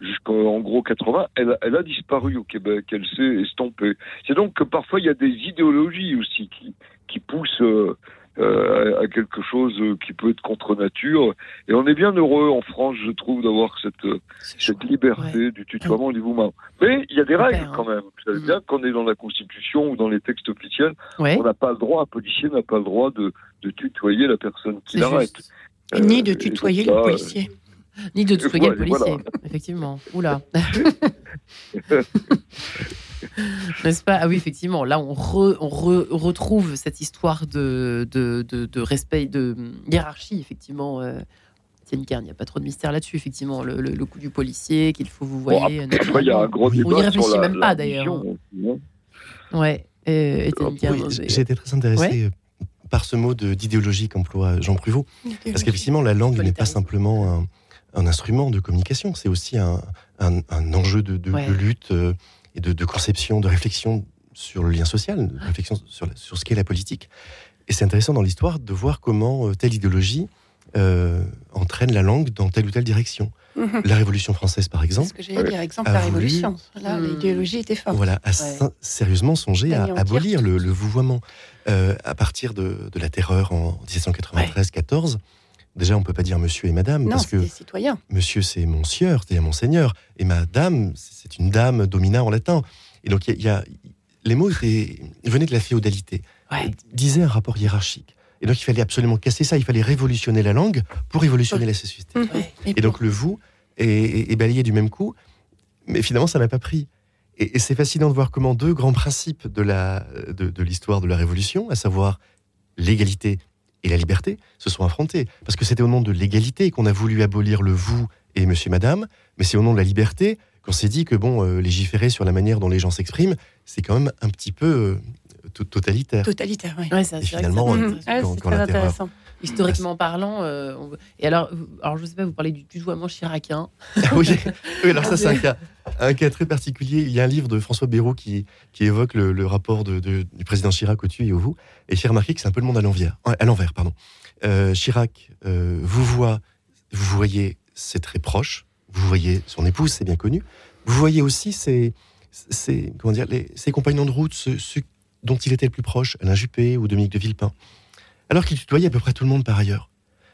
jusqu'en gros 80, elle, elle, a disparu au Québec, elle s'est estompée. C'est donc que parfois il y a des idéologies aussi qui, qui poussent euh, euh, à quelque chose qui peut être contre nature. Et on est bien heureux en France, je trouve, d'avoir cette, cette liberté du tutoiement du mouvement. Mais il y a des règles quand même. Vous savez bien qu'on est dans la Constitution ou dans les textes officiels, on n'a pas le droit, un policier n'a pas le droit de, de tutoyer la personne qui l'arrête. Ni de tutoyer le policier. Ni de tutoyer le policier, effectivement. Oula. N'est-ce pas? Ah oui, effectivement. Là, on, on retrouve cette histoire de, de, de, respect, de hiérarchie, effectivement. Euh, Tienne il n'y a pas trop de mystère là-dessus, effectivement. Le, le, coup du policier, qu'il faut vous voyez. il y a un gros débat on n'y réfléchit même pas, d'ailleurs. Ouais. Euh, J'ai été très intéressé euh, par ce mot d'idéologie qu'emploie Jean Pruvot. Parce qu'effectivement, la langue n'est pas simplement un, instrument de communication, c'est aussi un, enjeu de, lutte euh, et de, conception, de réflexion sur le lien social, de réflexion sur, sur ce qu'est la politique. Et c'est intéressant dans l'histoire de voir comment euh, telle idéologie euh, entraîne la langue dans telle ou telle direction. La Révolution française, par exemple. C'est ce que j'allais dire, exemple, la Révolution. Là, hmm. l'idéologie était forte. Voilà, a sérieusement songé à abolir le, le, vouvoiement. Euh, à partir de, de, la terreur en 1793-14, déjà, on ne peut pas dire monsieur et madame. Non, parce que citoyen. Monsieur, c'est mon sieur, c'est-à-dire mon seigneur. Et madame, c'est une dame domina en latin. Et donc, il y, a, les mots venaient de la féodalité. Disait un rapport hiérarchique. Et donc il fallait absolument casser ça, il fallait révolutionner la langue pour révolutionner la société. Et donc le vous est, est balayé du même coup, mais finalement ça n'a pas pris. Et, et c'est fascinant de voir comment deux grands principes de la de, de l'histoire de la Révolution, à savoir l'égalité et la liberté, se sont affrontés. Parce que c'était au nom de l'égalité qu'on a voulu abolir le vous et monsieur, madame, mais c'est au nom de la liberté qu'on s'est dit que bon, euh, légiférer sur la manière dont les gens s'expriment, c'est quand même un petit peu euh, totalitaire. Totalitaire, oui. Ouais, ça, Et c'est vrai que finalement, ça-. Ouais, quand- c'est quand très terreur- intéressant. historiquement parlant, euh, on- et alors, alors je sais pas, vous parlez du tutoiement chiracien. Ah oui, oui, alors ça c'est un cas, un cas très particulier. Il y a un livre de François Bayrou qui, qui évoque le, le rapport de, de- du président Chirac au tu et au vous. Et j'ai remarqué que c'est un peu le monde à l'envers. À l'envers, pardon. Euh, Chirac euh, vous voit, vous voyez, c'est très proche. Vous voyez son épouse, c'est bien connu. Vous voyez aussi ses, ses, comment dire, les- ses compagnons de route, ceux, ceux dont il était le plus proche, Alain Juppé ou Dominique de Villepin. Alors qu'il tutoyait à peu près tout le monde par ailleurs.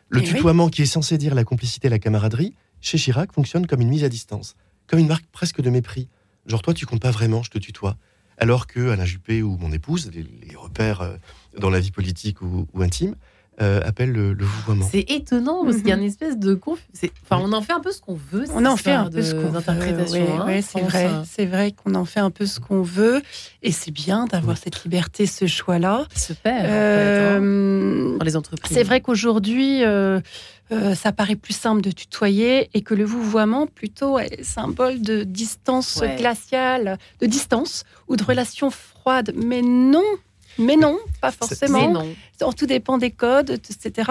Le Eh oui. tutoiement qui est censé dire la complicité et la camaraderie, chez Chirac, fonctionne comme une mise à distance, comme une marque presque de mépris. Genre, toi, tu comptes pas vraiment, je te tutoie. Alors que Alain Juppé ou mon épouse, les, les repères euh, dans la vie politique ou, ou intime, euh, appellent le, le vouvoiement. C'est étonnant parce qu'il y a Mhm. une espèce de conf... Enfin, on en fait un peu ce qu'on veut. On en fait un peu ce qu'on d'interprétation. Ouais, hein, ouais, c'est vrai. hein, C'est vrai qu'on en fait un peu ce qu'on veut. Et c'est bien d'avoir cette liberté, ce choix-là. se perd. en fait, hein, Euh, dans les entreprises. c'est vrai qu'aujourd'hui, euh, euh, ça paraît plus simple de tutoyer et que le vouvoiement plutôt est symbole de distance Ouais. glaciale, de distance ou de relations froides. Mais non, mais non, pas forcément. non. Tout dépend des codes, etc.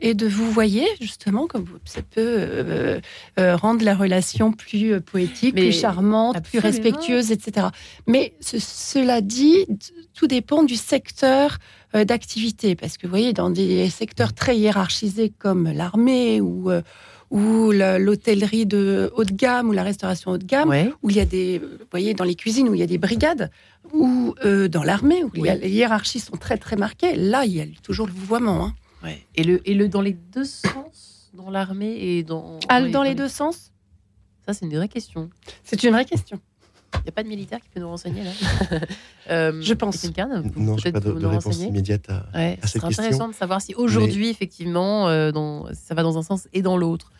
Et de vous voyez, justement, comme ça peut euh, euh, rendre la relation plus euh, poétique, Mais plus charmante, plus respectueuse, etc. Mais ce- cela dit, tout dépend du secteur d'activité. Parce que vous voyez, dans des secteurs très hiérarchisés comme l'armée ou, euh, ou l'hôtellerie de haut de gamme ou la restauration haut de gamme, Ouais. où il y a des, vous voyez, dans les cuisines où il y a des brigades, ou euh, dans l'armée où il y a- les hiérarchies sont très très marquées. Là, il y a toujours le vouvoiement. hein. Ouais. Et, le, et le dans les deux sens, dans l'armée et dans. Ah, dans les deux sens, Ça, c'est une vraie question. c'est une vraie question. Il n'y a pas de militaire qui peut nous renseigner là Euh, Je pense. Vous- Non, je n'ai pas de, réponse renseigner immédiate à, Ouais, à ce cette question. intéressant de savoir si aujourd'hui, effectivement, euh, dans, ça va dans un sens et dans l'autre.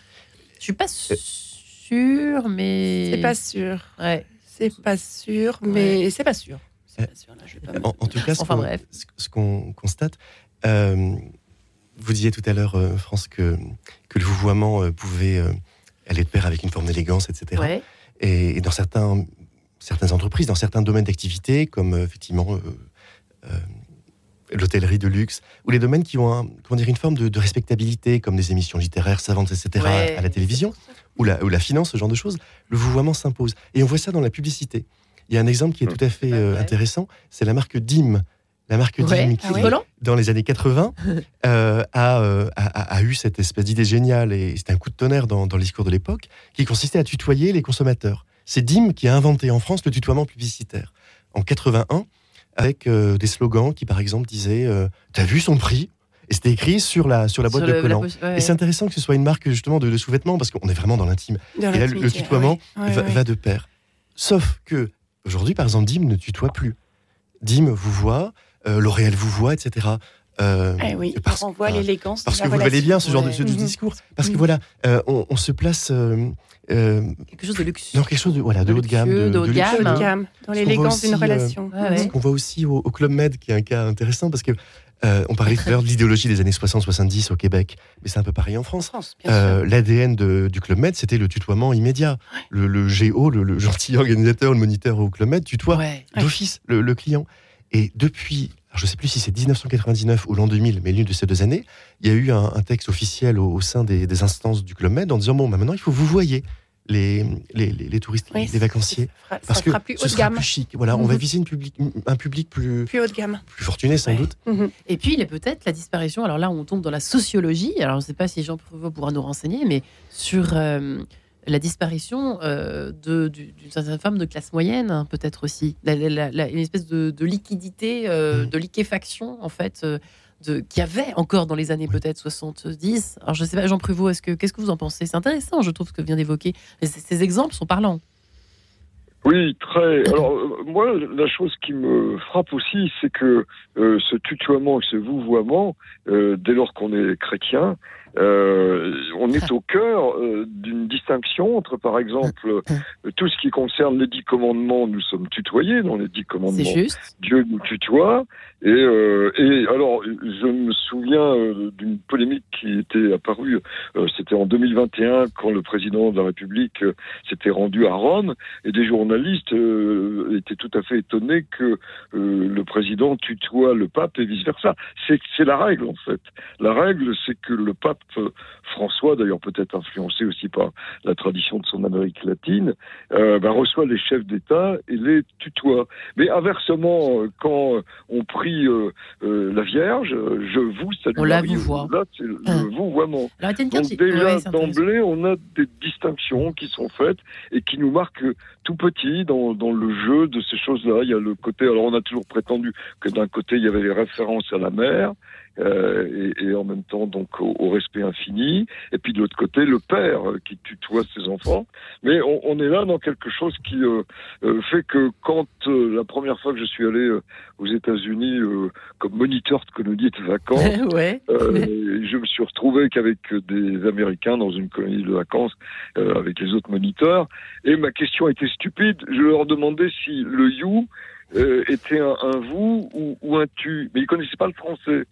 Je suis pas sûre, mais. C'est pas sûr. Ouais. C'est pas sûr, mais c'est pas sûr. C'est pas sûr. Là, je vais pas me- En, en tout cas, ce Enfin, qu'on bref. ce- ce qu'on constate, euh, vous disiez tout à l'heure, euh, France, que, que le vouvoiement euh, pouvait euh, aller de pair avec une forme d'élégance, etc. Ouais. Et, et dans certains, certaines entreprises, dans certains domaines d'activité, comme euh, effectivement euh, euh, l'hôtellerie de luxe, ou les domaines qui ont un- comment dire, une forme de, de respectabilité, comme des émissions littéraires savantes, etc., Ouais. à la télévision, ou la, ou la finance, ce genre de choses, le vouvoiement s'impose. Et on voit ça dans la publicité. Il y a un exemple qui est tout à fait euh, intéressant, c'est la marque DIM. La marque Ouais. DIM qui, Ah ouais. Volant dans les années 80, euh, a, euh, a- a- a eu cette espèce d'idée géniale, et c'était un coup de tonnerre dans, dans le discours de l'époque, qui consistait à tutoyer les consommateurs. C'est DIM qui a inventé en France le tutoiement publicitaire. En 81, avec euh, des slogans qui, par exemple, disaient euh, T'as vu son prix? Et c'était écrit sur la, sur la boîte Sur de le- collant. ouais. Et c'est intéressant que ce soit une marque justement de, de sous-vêtements, parce qu'on est vraiment dans l'intime. Et là, le- tutoiement ouais, ouais, va, ouais. va de pair. Sauf que, aujourd'hui, par exemple, DIM ne tutoie plus. DIM vous voit, euh, L'Oréal vous voit, etc. Euh, Eh oui, parce- on enfin, l'élégance. parce que vous valez bien ce genre de, ouais. ce- de Mhm. discours. Parce que Mhm. voilà, euh, on, on se place euh, euh, Quelque chose de luxe. dans quelque chose de, voilà, de De haut de gamme. de haut de gamme. Hein. dans l'élégance d'une euh, relation. Ouais, ouais. Ce qu'on voit aussi au, au Club Med, qui est un cas intéressant, parce que euh, on parlait tout à l'heure de l'idéologie des années 60-70 au Québec, mais c'est un peu pareil en France. Euh. L'ADN du Club Med, c'était le tutoiement immédiat. Le, le GO, le, le gentil organisateur, le moniteur au Club Med, tutoie Ouais. Ouais. d'office le, le client. Et depuis, je ne sais plus si c'est 1999 ou l'an 2000, mais l'une de ces deux années, il y a eu un, un texte officiel au, au sein des, des instances du Club Med en disant bon, bah, maintenant il faut vous voyez les, les, les- les touristes, Oui, les vacanciers, ça fera- parce ça que plus ce haut de sera gamme. plus chic. Voilà, on va Mhm. viser une public, un public plus, Plus haut de gamme. plus fortuné sans Ouais. doute. Mhm. Et puis, il y a peut-être la disparition. Alors là, on tombe dans la sociologie. Alors, je ne sais pas si Jean pourra nous renseigner, mais sur euh, la disparition euh, d'une certaine forme de classe moyenne, hein, peut-être aussi. La- la- une espèce de, de liquidité, euh, Mm. de liquéfaction, en fait, euh, de, qu'il y avait encore dans les années Oui. peut-être 70. Alors, je ne sais pas, Jean Prévost, est-ce que, qu'est-ce que vous en pensez? C'est intéressant, je trouve, ce que vient d'évoquer. Ces, exemples sont parlants. Oui, très. Alors, euh, moi, la chose qui me frappe aussi, c'est que euh, ce tutoiement, ce vouvoiement, euh, dès lors qu'on est chrétien, euh, on est au cœur euh, d'une distinction entre, par exemple, euh, tout ce qui concerne les dix commandements, nous sommes tutoyés dans les dix commandements. Juste. Dieu nous tutoie. Et, euh, et alors, je me souviens euh, d'une polémique qui était apparue, euh, c'était en 2021, quand le président de la République euh, s'était rendu à Rome, et des journalistes euh, étaient tout à fait étonnés que euh, le président tutoie le pape et vice-versa. C'est la règle, en fait. La règle, c'est que le pape François, d'ailleurs peut-être influencé aussi par la tradition de son Amérique latine, euh, ben, reçoit les chefs d'État et les tutoie. Mais inversement, euh, quand on prie euh, euh, la Vierge, je vous salue On la Marie, vouvoie. Là, c'est le Ah. vouvoiement. Alors, Donc déjà ouais, d'emblée, on a des distinctions qui sont faites et qui nous marquent tout petit dans, dans le jeu de ces choses-là. Il y a le côté, alors on a toujours prétendu que d'un côté il y avait les références à la mer euh, et, et en même temps donc au, au respect infini, et puis de l'autre côté le père euh, qui tutoie ses enfants. Mais on, on est là dans quelque chose qui euh, fait que quand euh, la première fois que je suis allé euh, aux États-Unis euh, comme moniteur de colonie de vacances. ouais. Euh, je me suis retrouvé qu'avec des Américains dans une colonie de vacances euh, avec les autres moniteurs. Et ma question était stupide. Je leur demandais si le you euh, était un, un vous ou, ou un tu. Mais ils connaissaient pas le français.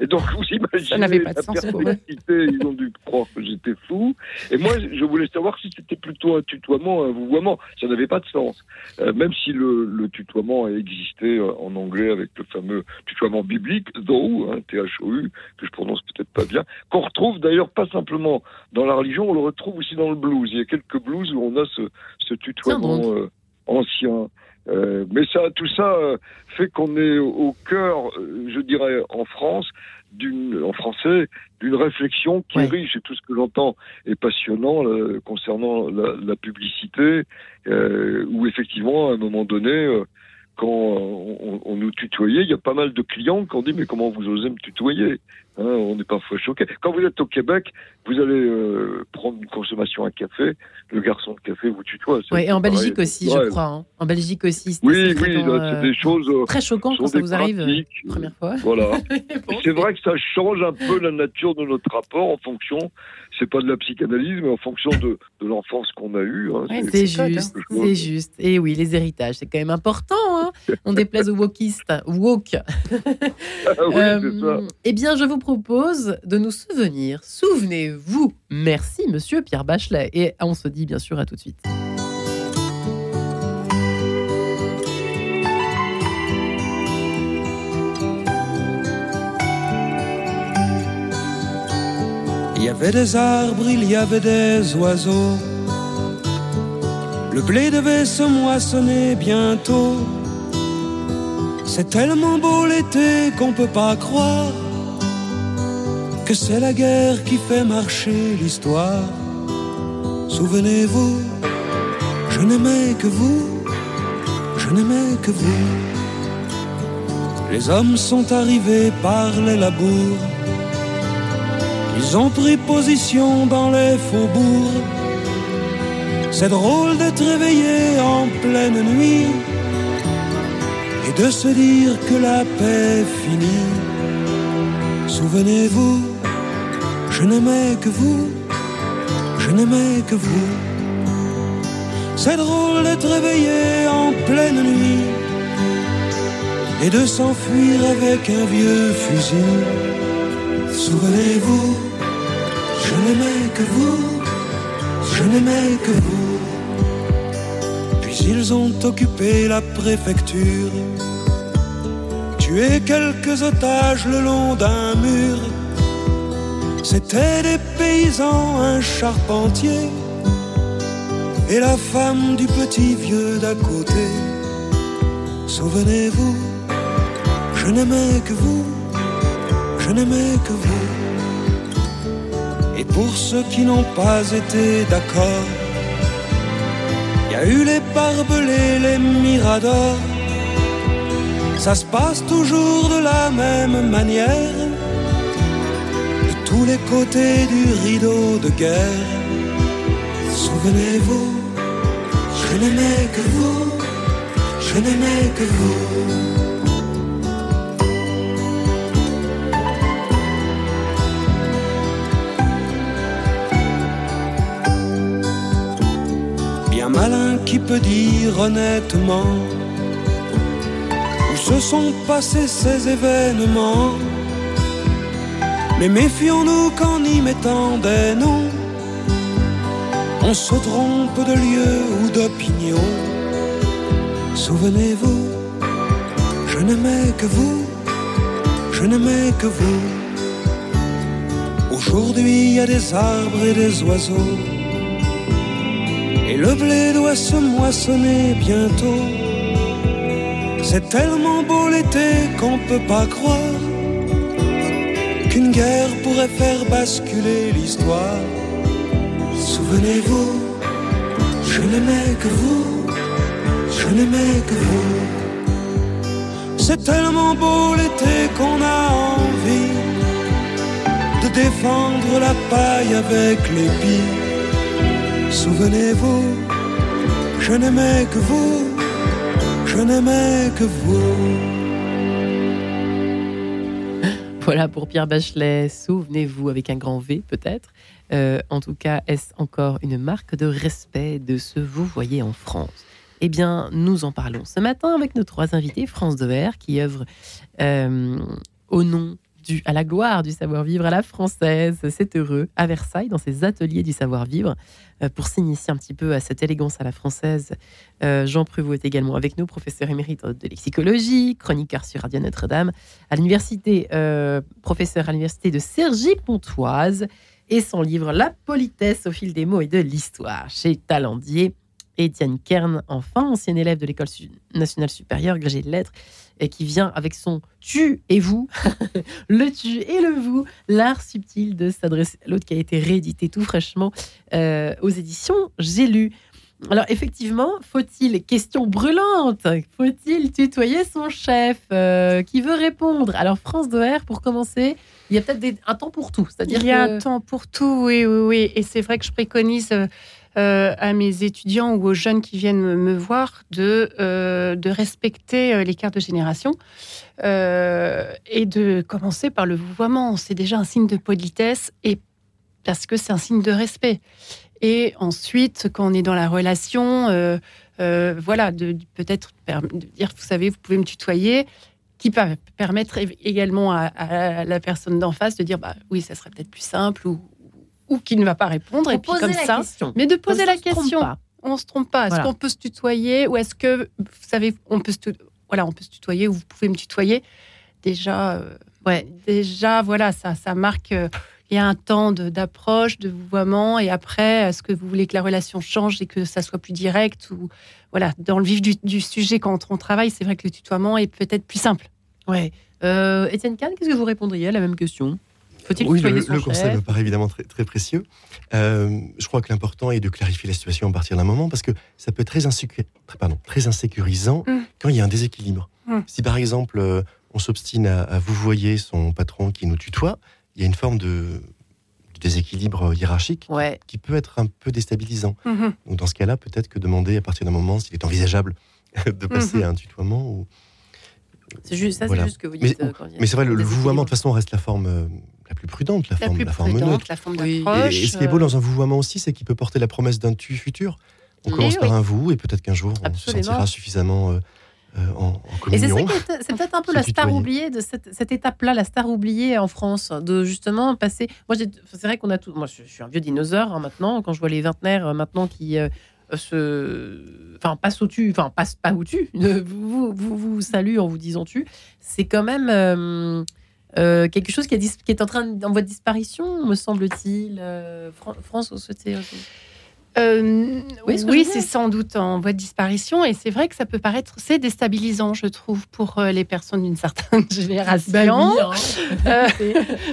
Et donc vous imaginez n'avait pas de la sens pour eux. perplexité. Ils ont dû croire que j'étais fou. Et moi, je voulais savoir si c'était plutôt un tutoiement, un vouvoiement. Ça n'avait pas de sens. Euh, même si le, le tutoiement a existé euh, en anglais avec le fameux tutoiement biblique, thou, hein, T-H-O-U, que je prononce peut-être pas bien, qu'on retrouve d'ailleurs pas simplement dans la religion, on le retrouve aussi dans le blues. Il y a quelques blues où on a ce, ce tutoiement euh, ancien. Euh, mais ça, tout ça euh, fait qu'on est au cœur, euh, je dirais, en France, d'une, en français, d'une réflexion qui Ouais. est riche. Et tout ce que j'entends est passionnant concernant la, la publicité, euh, où effectivement, à un moment donné, euh, quand on, on- on nous tutoyait, il y a pas mal de clients qui ont dit mais comment vous osez me tutoyer? Hein, On est parfois choqué. Quand vous êtes au Québec, vous allez euh, prendre une consommation à café, le garçon de café vous tutoie. Ouais, et en pareil, Belgique aussi, je crois. hein. En Belgique aussi. Oui, c'est oui, c'est euh, des choses. euh, Très choquant sont quand ça vous arrive euh, première fois. Voilà. Bon, C'est vrai que ça change un peu la nature de notre rapport en fonction, c'est pas de la psychanalyse, mais en fonction de, de l'enfance qu'on a eue. hein. Ouais, C'est juste, hein. c'est juste. Et oui, les héritages, c'est quand même important. Hein On déplaise aux wokistes. Woke. Ah oui, c'est ça. Eh bien, je vous propose de nous souvenir. Souvenez-vous. Merci, monsieur Pierre Bachelet. Et on se dit bien sûr à tout de suite. Il y avait des arbres, il y avait des oiseaux. Le blé devait se moissonner bientôt. C'est tellement beau l'été qu'on peut pas croire que c'est la guerre qui fait marcher l'histoire. Souvenez-vous, je n'aimais que vous, je n'aimais que vous. Les hommes sont arrivés par les labours. Ils ont pris position dans les faubourgs. C'est drôle d'être réveillé en pleine nuit et de se dire que la paix est finie. Souvenez-vous, je n'aimais que vous, je n'aimais que vous. C'est drôle d'être réveillé en pleine nuit et de s'enfuir avec un vieux fusil. Souvenez-vous, je n'aimais que vous, je n'aimais que vous. Puis ils ont occupé la préfecture, tué quelques otages le long d'un mur. C'étaient des paysans, un charpentier et la femme du petit vieux d'à côté. Souvenez-vous, je n'aimais que vous je n'aimais que vous. Et pour ceux qui n'ont pas été d'accord, il y a eu les barbelés, les miradors. Ça se passe toujours de la même manière, tous les côtés du rideau de guerre. Souvenez-vous, je n'aimais que vous, je n'aimais que vous. Bien malin qui peut dire honnêtement où se sont passés ces événements. Mais méfions-nous qu'en y mettant des noms, on se trompe de lieu ou d'opinion. Souvenez-vous, je n'aimais que vous, je n'aimais que vous. Aujourd'hui, il y a des arbres et des oiseaux. Et le blé doit se moissonner bientôt. C'est tellement beau l'été qu'on peut pas croire qu'une guerre pourrait faire basculer l'histoire. Souvenez-vous, je n'aimais que vous, je n'aimais que vous. C'est tellement beau l'été qu'on a envie de défendre la paille avec l'épi. Souvenez-vous, je n'aimais que vous, je n'aimais que vous. Voilà pour Pierre Bachelet, souvenez-vous avec un grand V peut-être. Euh, en tout cas, est-ce encore une marque de respect de ce vous voyez en France? Eh bien, nous en parlons ce matin avec nos trois invités, France Dever, qui œuvre euh, au nom à la gloire du savoir-vivre à la française. C'est heureux à Versailles, dans ses ateliers du savoir-vivre, pour s'initier un petit peu à cette élégance à la française. Euh, Jean Prévost est également avec nous, professeur émérite de lexicologie, chroniqueur sur Radio Notre-Dame, à l'université, euh, professeur à l'université de Cergy-Pontoise, et son livre La politesse au fil des mots et de l'histoire chez Talendier. Étienne Kern, enfin, ancien élève de l'École nationale supérieure, agrégé de lettres, et qui vient avec son tu et vous, le tu et le vous, l'art subtil de s'adresser à l'autre qui a été réédité tout fraîchement euh, aux éditions J'ai lu. Alors effectivement, faut-il, question brûlante, faut-il tutoyer son chef euh, qui veut répondre? Alors France Doer, pour commencer, il y a peut-être un temps pour tout. C'est-à-dire il y a un temps pour tout, oui, oui, oui. Et c'est vrai que je préconise euh, euh, à mes étudiants ou aux jeunes qui viennent me, voir de, euh, de respecter euh, l'écart de génération euh, et de commencer par le vouvoiement. C'est déjà un signe de politesse et parce que c'est un signe de respect. Et ensuite, quand on est dans la relation, voilà, de, peut-être dire, vous savez, vous pouvez me tutoyer, qui peut permettre également à, la personne d'en face de dire, bah oui, ça serait peut-être plus simple ou qui ne va pas répondre, et puis comme ça. question. Mais de poser la question. pas. On se trompe pas. Est-ce Voilà. qu'on peut se tutoyer ou est-ce que, vous savez, on peut se, voilà, on peut se tutoyer ou vous pouvez me tutoyer. Déjà, euh, Ouais. déjà, voilà, ça, ça marque. euh, il y a un temps de- d'approche, de vouvoiement, et après, est-ce que vous voulez que la relation change et que ça soit plus direct ou voilà, dans le vif du, du sujet quand on travaille, c'est vrai que le tutoiement est peut-être plus simple. Ouais. Euh, Étienne Kahn, qu'est-ce que vous répondriez à la même question? Faut-il Oui, le, son le chef conseil me paraît évidemment très, très précieux. Euh, je crois que l'important est de clarifier la situation à partir d'un moment parce que ça peut être très, insécu- très- pardon, très insécurisant Mm. quand il y a un déséquilibre. Mm. Si par exemple euh, on s'obstine à, à vous voyer son patron qui nous tutoie, il y a une forme de, déséquilibre hiérarchique Ouais. qui peut être un peu déstabilisant. Mhm. Donc dans ce cas-là, peut-être que demander à partir d'un moment s'il est envisageable de passer à un tutoiement. Ou... C'est juste ça, Voilà. c'est juste ce que vous Mais- dites. euh, Mais c'est vrai, le, vouvoiement de toute façon reste la forme la plus prudente, la, La forme, plus la forme neutre. prudente, la forme Oui. Et, d'approche. et ce qui est beau euh, dans un vouvoiement aussi, c'est qu'il peut porter la promesse d'un tu futur. On Et commence oui. par un vous et peut-être qu'un jour on se sentira suffisamment euh, euh, en, en Et c'est ça communion. qui est- c'est peut-être un peu la star oubliée de cette, cette étape-là, la star oubliée en France, de justement passer. Moi, j'ai- c'est vrai qu'on a tout. Moi, je, je suis un vieux dinosaure hein, maintenant. Quand je vois les vingtenaires euh, maintenant qui euh, se, enfin, passent au tu, enfin, passent pas au tu, euh, vous, vous, vous, vous saluent en vous disant tu. C'est quand même euh, quelque chose qui, a dis- qui est en train en voie de disparition, me semble-t-il. Euh, Fran- France, vous souhaitez. Euh, Oui, ce c'est sans doute en voie de disparition et c'est vrai que ça peut paraître c'est déstabilisant, je trouve, pour euh, les personnes d'une certaine génération, Ben oui, hein. Euh,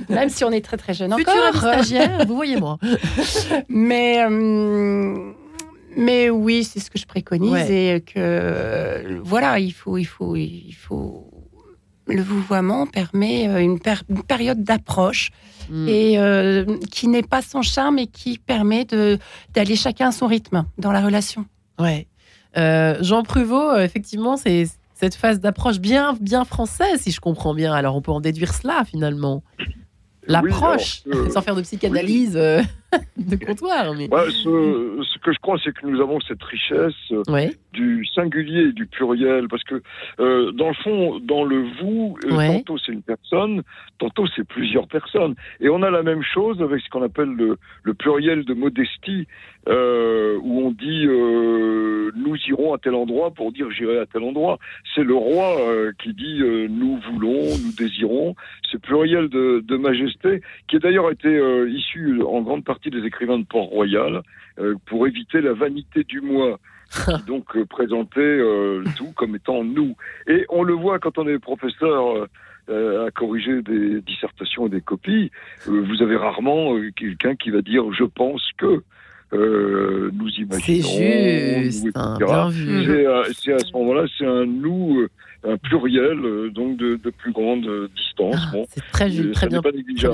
même si on est très très jeune Futur encore. stagiaire, vous voyez moi. Mais mais oui, c'est ce que je préconise Ouais. et que voilà, il faut il faut il faut le vouvoiement permet euh, une, per- une période d'approche Mm. et euh, qui n'est pas sans charme et qui permet d'aller chacun à son rythme dans la relation. Ouais. Jean Pruvot, effectivement, c'est cette phase d'approche bien, bien française, si je comprends bien. Alors, on peut en déduire cela, finalement l'approche, sans faire de psychanalyse euh, de comptoir. Mais... ce, que je crois, c'est que nous avons cette richesse euh, du singulier et du pluriel, parce que euh, dans le fond, dans le vous, tantôt c'est une personne, tantôt c'est plusieurs personnes, et on a la même chose avec ce qu'on appelle le, le, pluriel de modestie, où on dit nous irons à tel endroit pour dire j'irai à tel endroit. C'est le roi qui dit nous voulons, nous désirons. Ce pluriel de, de majesté, qui a d'ailleurs été issu en grande partie des écrivains de Port-Royal euh, pour éviter la vanité du moi. qui donc euh, présentait euh, tout comme étant nous. Et on le voit quand on est professeur à corriger des dissertations et des copies, vous avez rarement quelqu'un qui va dire je pense que. nous imaginons. C'est juste, hein, vu. C'est à ce moment-là, c'est un nous un pluriel, euh, donc de, plus grande distance. Ah, c'est très, très, bien,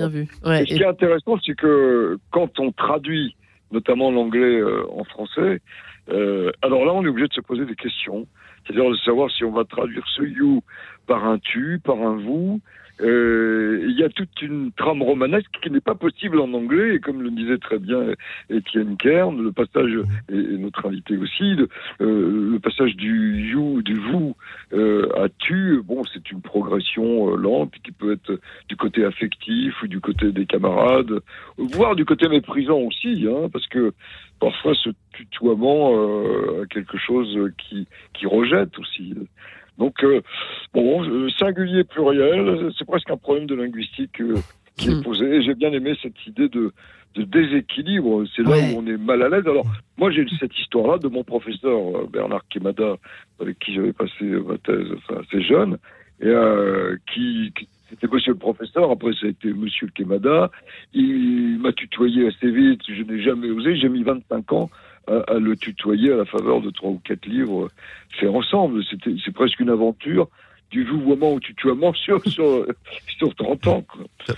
vu. ce qui est intéressant, c'est que quand on traduit notamment l'anglais euh, en français, euh, alors là, on est obligé de se poser des questions. C'est-à-dire de savoir si on va traduire ce you par un tu, par un vous, euh, il y a toute une trame romanesque qui n'est pas possible en anglais, et comme le disait très bien Étienne Kern, le passage, et, notre invité aussi, le, euh, le, passage du you, du vous euh, à tu, bon, c'est une progression euh, lente qui peut être du côté affectif ou du côté des camarades, voire du côté méprisant aussi, hein, parce que parfois ce tutoiement a quelque chose qui, qui rejette aussi. Donc, euh, bon, euh, singulier pluriel, c'est presque un problème de linguistique euh, qui est hmm. posé. Et j'ai bien aimé cette idée de, de déséquilibre. C'est là où on est mal à l'aise. Alors, moi, j'ai cette histoire-là de mon professeur Bernard Kemada, avec qui j'avais passé ma thèse enfin, assez jeune, et qui, qui c'était monsieur le professeur, après ça a été monsieur Kemada. Il m'a tutoyé assez vite, je n'ai jamais osé, j'ai mis 25 ans à, le tutoyer à la faveur de trois ou quatre livres faits ensemble. C'est presque une aventure du vouvoiement au tutoiement sur, sur, sur 30 ans.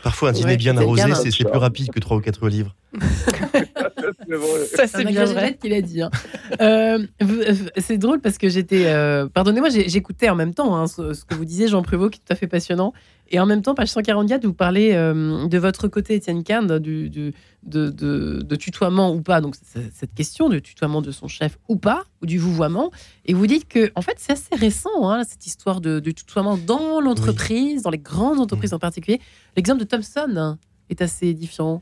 Parfois, un dîner bien arrosé, c'est plus rapide que trois ou quatre livres. Ça, c'est bien vrai qu'il a dit. Hein. Euh, euh, c'est drôle parce que j'étais. Euh, pardonnez-moi, j'écoutais en même temps hein, ce, que vous disiez, Jean Prévost, qui est tout à fait passionnant. Et en même temps, page 144, vous parlez de votre côté, Étienne Kahn, du, du de, de, tutoiement ou pas. Donc, cette question de tutoiement de son chef ou pas, ou du vouvoiement. Et vous dites que, en fait, c'est assez récent, hein, cette histoire de, tutoiement dans l'entreprise, dans les grandes entreprises en particulier. L'exemple de Thomson est assez édifiant.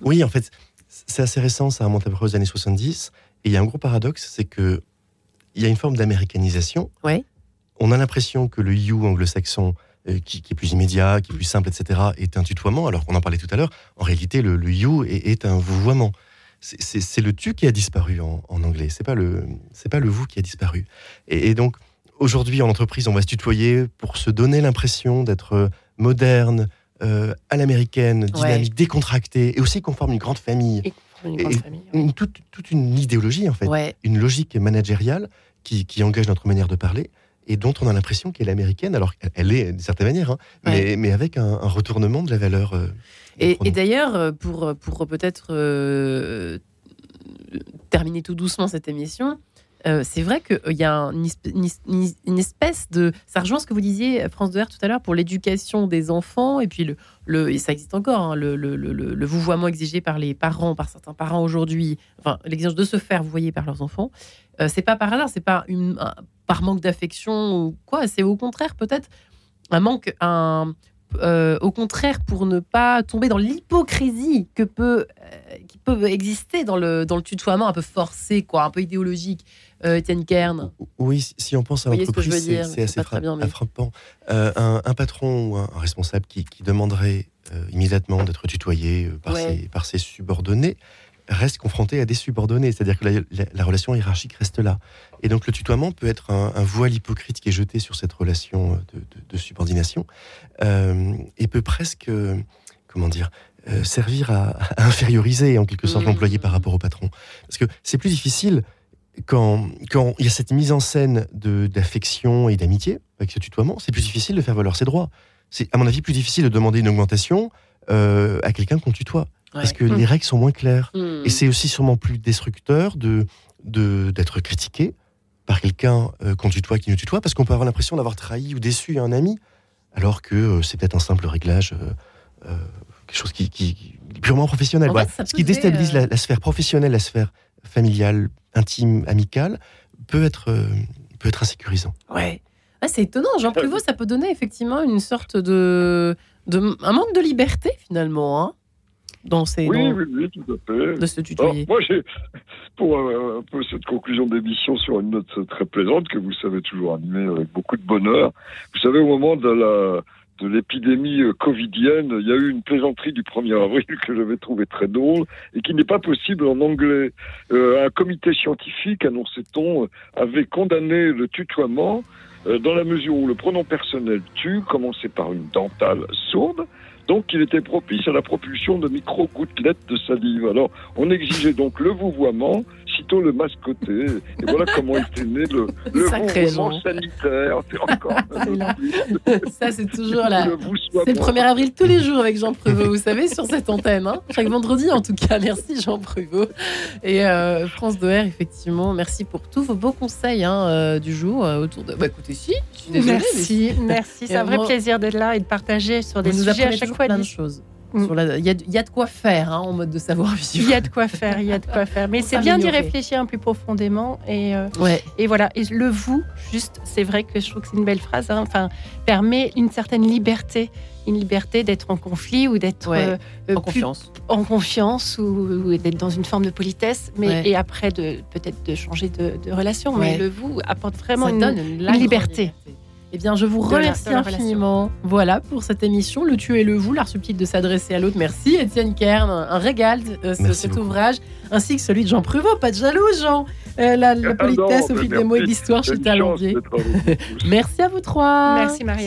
Oui, en fait, c'est assez récent, ça remonte à peu près aux années 70. Et il y a un gros paradoxe, c'est que il y a une forme d'américanisation. Ouais. On a l'impression que le you anglo-saxon, euh, qui, est plus immédiat, qui est plus simple, etc., est un tutoiement, alors qu'on en parlait tout à l'heure. En réalité, le, you est, un vouvoiement. C'est le tu qui a disparu en, anglais. C'est pas le c'est pas le vous qui a disparu. Et, donc aujourd'hui en entreprise, on va se tutoyer pour se donner l'impression d'être moderne, euh, à l'américaine, dynamique, décontractée, et aussi qu'on forme une grande famille. Une toute, une idéologie, en fait, une logique managériale qui, engage notre manière de parler et dont on a l'impression qu'elle est américaine, alors qu'elle est d'une certaine manière, hein, mais, avec un, retournement de la valeur. Euh, et, d'ailleurs, euh, pour, pour peut-être terminer tout doucement cette émission, euh, c'est vrai qu'il y a une, espèce de... Ça rejoint ce que vous disiez, France de R, tout à l'heure, pour l'éducation des enfants, et puis le, ça existe encore, hein, le, le, vouvoiement exigé par les parents, par certains parents aujourd'hui, enfin, l'exigence de se faire vouvoyer par leurs enfants. Euh, c'est pas par hasard, c'est pas par manque d'affection ou quoi, c'est au contraire peut-être un manque, un, euh, au contraire, pour ne pas tomber dans l'hypocrisie que peut, qui peut exister dans le, dans le tutoiement un peu forcé, quoi, un peu idéologique. Euh, Étienne Kern. Oui, si on pense à l'entreprise, c'est assez frappant. Euh, un, patron ou un, responsable qui, demanderait euh, immédiatement d'être tutoyé par, ses, par, ses, subordonnés reste confronté à des subordonnés, c'est-à-dire que la, relation hiérarchique reste là. Et donc le tutoiement peut être un, voile hypocrite qui est jeté sur cette relation de, subordination et peut presque, comment dire, servir à, inférioriser en quelque sorte mmh. l'employé par rapport au patron. Parce que c'est plus difficile quand, quand il y a cette mise en scène d'affection et d'amitié avec ce tutoiement, c'est plus difficile de faire valoir ses droits. C'est, à mon avis, plus difficile de demander une augmentation euh, à quelqu'un qu'on tutoie. Parce que les règles sont moins claires. Hmm. Et c'est aussi sûrement plus destructeur de, de d'être critiqué par quelqu'un euh, qu'on tutoie qui nous tutoie, parce qu'on peut avoir l'impression d'avoir trahi ou déçu un ami, alors que euh, c'est peut-être un simple réglage, euh, quelque chose qui, qui, purement professionnel. Ce qui déstabilise la, sphère professionnelle, la sphère familiale, intime, amicale, peut être, peut être insécurisant. Ouais. Ah, c'est étonnant, Jean Pruvot, ça peut donner effectivement une sorte de, de un manque de liberté finalement. Hein dans ces oui, oui, oui, tout à fait. de se tutoyer. moi, pour euh, un peu cette conclusion d'émission sur une note très plaisante que vous savez toujours animer avec beaucoup de bonheur. Vous savez, au moment de la de l'épidémie euh, covidienne, il y a eu une plaisanterie du 1er avril que j'avais trouvé très drôle et qui n'est pas possible en anglais. Euh, un comité scientifique, annonçait-on, avait condamné le tutoiement dans la mesure où le pronom personnel tu commençait par une dentale sourde donc, il était propice à la propulsion de micro-gouttelettes de salive. Alors, on exigeait donc le vouvoiement, sitôt le mascoté. Et voilà comment était né le, le vouvoiement sanitaire. C'est encore. Ça, c'est toujours là. C'est le 1er avril tous les jours avec Jean Prevot, vous savez, sur cette antenne. Hein Chaque vendredi, en tout cas. Merci, Jean Prevot. Et euh, France Doer, effectivement, merci pour tous vos beaux conseils hein, euh, du jour euh, autour de. Bah, écoutez, si, je suis désolée. Merci, merci. C'est un vrai plaisir d'être là et de partager sur des sujets à chaque plein de choses. Mm. Il y, y, a de quoi faire hein, en mode de savoir vivre. Il y a de quoi faire, il y a de quoi faire. Mais c'est bien d'y réfléchir un peu profondément. Et, euh, ouais. et voilà. Et le vous, juste, c'est vrai que je trouve que c'est une belle phrase. Hein, enfin, permet une certaine liberté, une liberté d'être en conflit ou d'être euh, en confiance, en confiance ou, d'être dans une forme de politesse. Mais et après de peut-être de changer de, relation. Mais le vous apporte vraiment une, une, liberté. Eh bien, je vous remercie infiniment. Voilà pour cette émission, Le Tu et le Vous, l'art subtil de s'adresser à l'autre. Merci Étienne Kern, un régal euh, cet ouvrage, ainsi que celui de Jean Pruvot. Pas de jaloux, Jean. Euh, la, la, politesse au fil des mots et l'histoire chez Talandier. Merci à vous trois. Merci Marion.